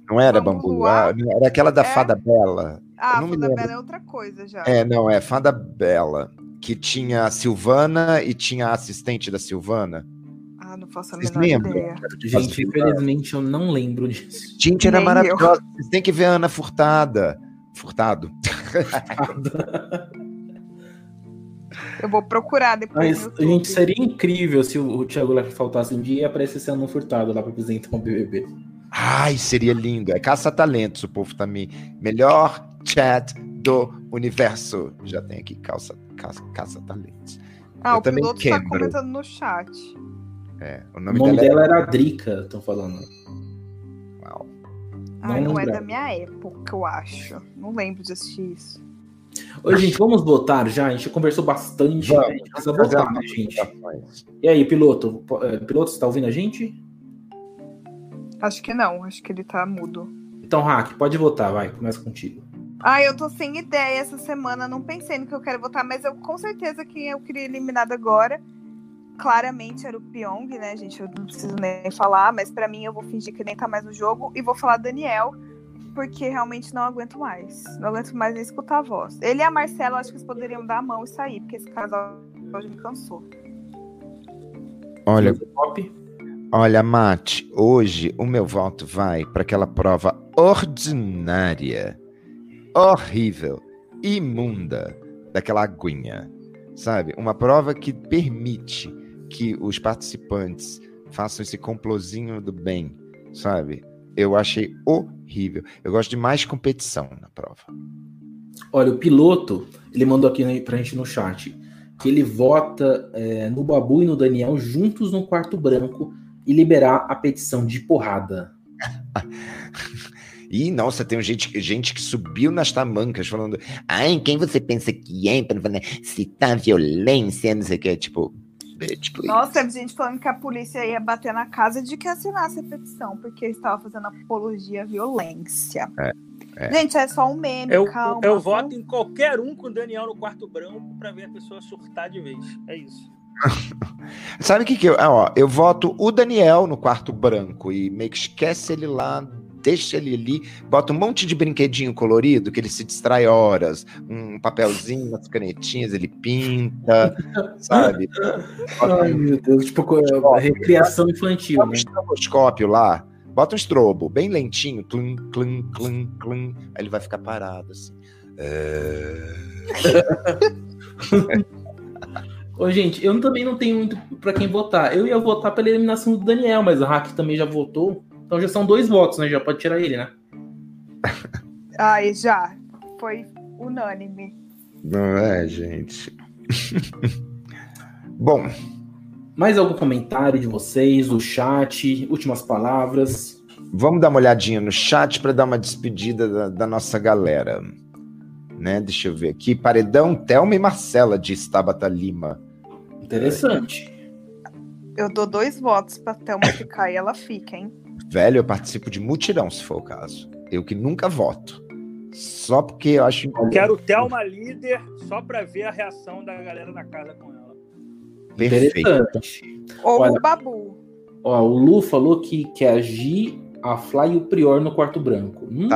Não era Bambuá, era aquela da é... Fada Bela. Ah, Fada Bela é outra coisa já. É, não, é Fada Bela, que tinha a Silvana e tinha a assistente da Silvana. Ah, não faço a Vocês menor lembram? ideia. Gente, infelizmente eu não lembro disso. Gente, era maravilhosa. Vocês têm que ver a Ana Furtada. Furtado. Eu vou procurar depois. Mas, gente, seria incrível se o, Thiago Leifert faltasse um dia e aparecesse a Ana Furtado lá para apresentar um BBB. Ai, seria lindo. É caça-talentos, o povo também. Melhor chat do universo. Já tem aqui caça, caça, caça-talentos. Ah, Eu o também piloto está comentando no chat. É, o nome, o nome dela, dela era... era Drica, estão falando. Uau. Ah, não, não é da minha época, eu acho. Não lembro de assistir isso. Oi, gente, vamos votar já? A gente conversou bastante. Vamos, né? A gente precisa votar, né, gente? E aí, piloto? Eh, piloto, você tá ouvindo a gente? Acho que não, acho que ele tá mudo. Então, Hack, pode votar, vai, começa contigo. Ah, eu tô sem ideia essa semana, não pensei no que eu quero votar, mas eu com certeza quem eu queria eliminado agora, claramente era o Pyong, né, gente? Eu não preciso nem falar, mas para mim eu vou fingir que nem tá mais no jogo e vou falar Daniel, porque realmente não aguento mais. Não aguento mais nem escutar a voz. Ele e a Marcela, acho que eles poderiam dar a mão e sair, porque esse casal hoje me cansou. Olha, Olha, Mate, hoje o meu voto vai para aquela prova ordinária, horrível, imunda daquela aguinha, sabe? Uma prova que permite que os participantes façam esse complozinho do bem, sabe? Eu achei horrível. Eu gosto de mais competição na prova. Olha, o piloto, ele mandou aqui pra gente no chat que ele vota é, no Babu e no Daniel juntos no quarto branco e liberar a petição de porrada. E nossa, tem gente, gente que subiu nas tamancas falando: ai, quem você pensa que é para citar violência, não sei o que. Tipo, Tipo, Nossa, teve gente falando que a polícia ia bater na casa de que assinasse a petição, porque estava fazendo apologia à violência. É, é. Gente, é só um meme, eu, calma. Eu voto em qualquer um com o Daniel no quarto branco para ver a pessoa surtar de vez. É isso. Sabe o que que eu... Ó, eu voto o Daniel no quarto branco e meio que esquece ele lá deixa ele ali, bota um monte de brinquedinho colorido que ele se distrai horas, um papelzinho, umas canetinhas, ele pinta, sabe? Ai, meu Deus, tipo um recriação infantil. Bota né? um estroboscópio lá, bota um estrobo, bem lentinho, clum, clum, clum, clum, aí ele vai ficar parado assim. É... Ô, gente, eu também não tenho muito pra quem votar. Eu ia votar pela eliminação do Daniel, mas a Hack também já votou. Então já são dois votos, né? Já pode tirar ele, né? Ai, já. Foi unânime. Não é, gente. Bom. Mais algum comentário de vocês, do chat, últimas palavras? Vamos dar uma olhadinha no chat para dar uma despedida da, da, nossa galera. Né? Deixa eu ver aqui. Paredão, Thelma e Marcela, de Tabata Lima. Interessante. Eu dou dois votos pra Thelma ficar e ela fica, hein? Velho, eu participo de mutirão, se for o caso. Eu que nunca voto. Só porque eu acho. Eu quero Thelma líder só pra ver a reação da galera da casa com ela. Perfeito. Ou Olha, o Babu. Ó, o Lu falou que quer agir a Fly e o Prior no quarto branco. Hum.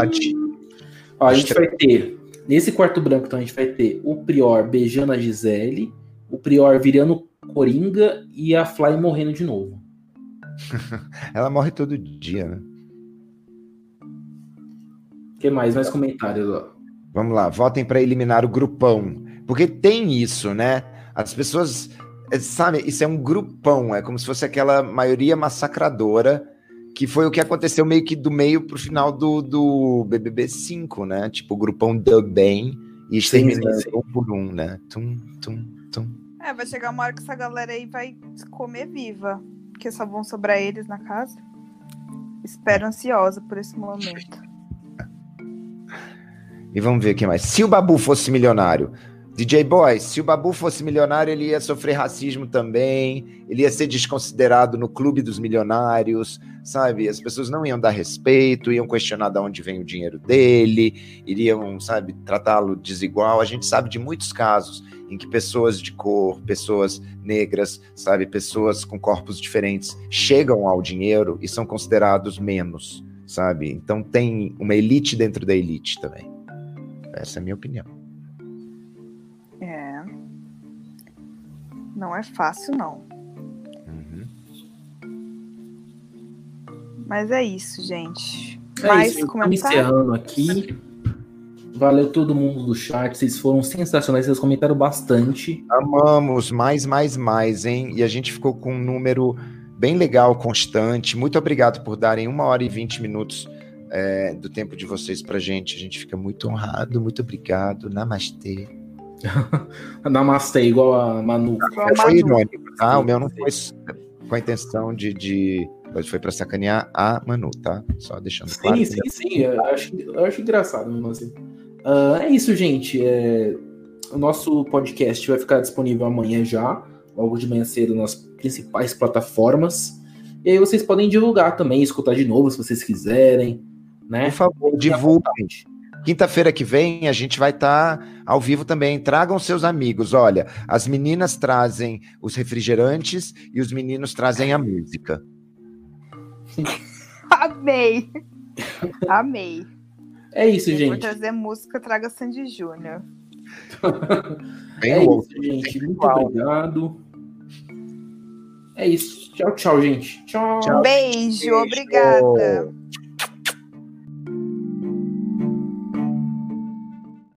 Ó, a gente vai ter. Nesse quarto branco, então, a gente vai ter o Prior beijando a Gisele, o Prior virando Coringa e a Fly morrendo de novo. Ela morre todo dia, né? O que mais? Mais comentários, ó. Vamos lá, votem para eliminar o grupão. Porque tem isso, né? As pessoas, eh, sabe, isso é um grupão, é como se fosse aquela maioria massacradora, que foi o que aconteceu meio que do meio pro final do, do BBB 5, né? Tipo, o grupão do bem e exterminando um por um, né? Tum, tum, tum. É, vai chegar uma hora que essa galera aí vai comer viva porque só vão sobrar eles na casa. Espero ansiosa por esse momento. E vamos ver o que mais. Se o Babu fosse milionário, DJ Boy, se o Babu fosse milionário, ele ia sofrer racismo também, ele ia ser desconsiderado no clube dos milionários, sabe? As pessoas não iam dar respeito, iam questionar de onde vem o dinheiro dele, iriam, sabe, tratá-lo desigual. A gente sabe de muitos casos em que pessoas de cor, pessoas negras, sabe, pessoas com corpos diferentes chegam ao dinheiro e são considerados menos, sabe? Então tem uma elite dentro da elite também. Essa é a minha opinião. Não é fácil, não. Uhum. Mas é isso, gente. É Mais isso, comentário? encerrando aqui. Valeu todo mundo do chat, vocês foram sensacionais, vocês comentaram bastante. Amamos, mais, mais, mais, hein? E a gente ficou com um número bem legal, constante. Muito obrigado por darem uma hora e vinte minutos é, do tempo de vocês pra gente. A gente fica muito honrado, muito obrigado. Namastê. Namastê, igual a Manu. Igual foi irônico, tá? O meu não foi com a intenção de... de mas foi para sacanear a Manu, tá? Só deixando sim, claro. Sim, sim, sim. Eu acho, eu acho engraçado mesmo assim. Uh, é isso, gente. É... O nosso podcast vai ficar disponível amanhã já, logo de manhã cedo, nas principais plataformas. E aí vocês podem divulgar também, escutar de novo se vocês quiserem. Né? Por favor, divulguem. Quinta-feira que vem a gente vai estar tá ao vivo também. Tragam seus amigos. Olha, as meninas trazem os refrigerantes e os meninos trazem a música. Amei. Amei. É isso, gente. Por trazer música, traga Sandy Júnior. é isso, gente. Muito obrigado. É isso. Tchau, tchau, gente. Tchau. Beijo, Beijo. obrigada.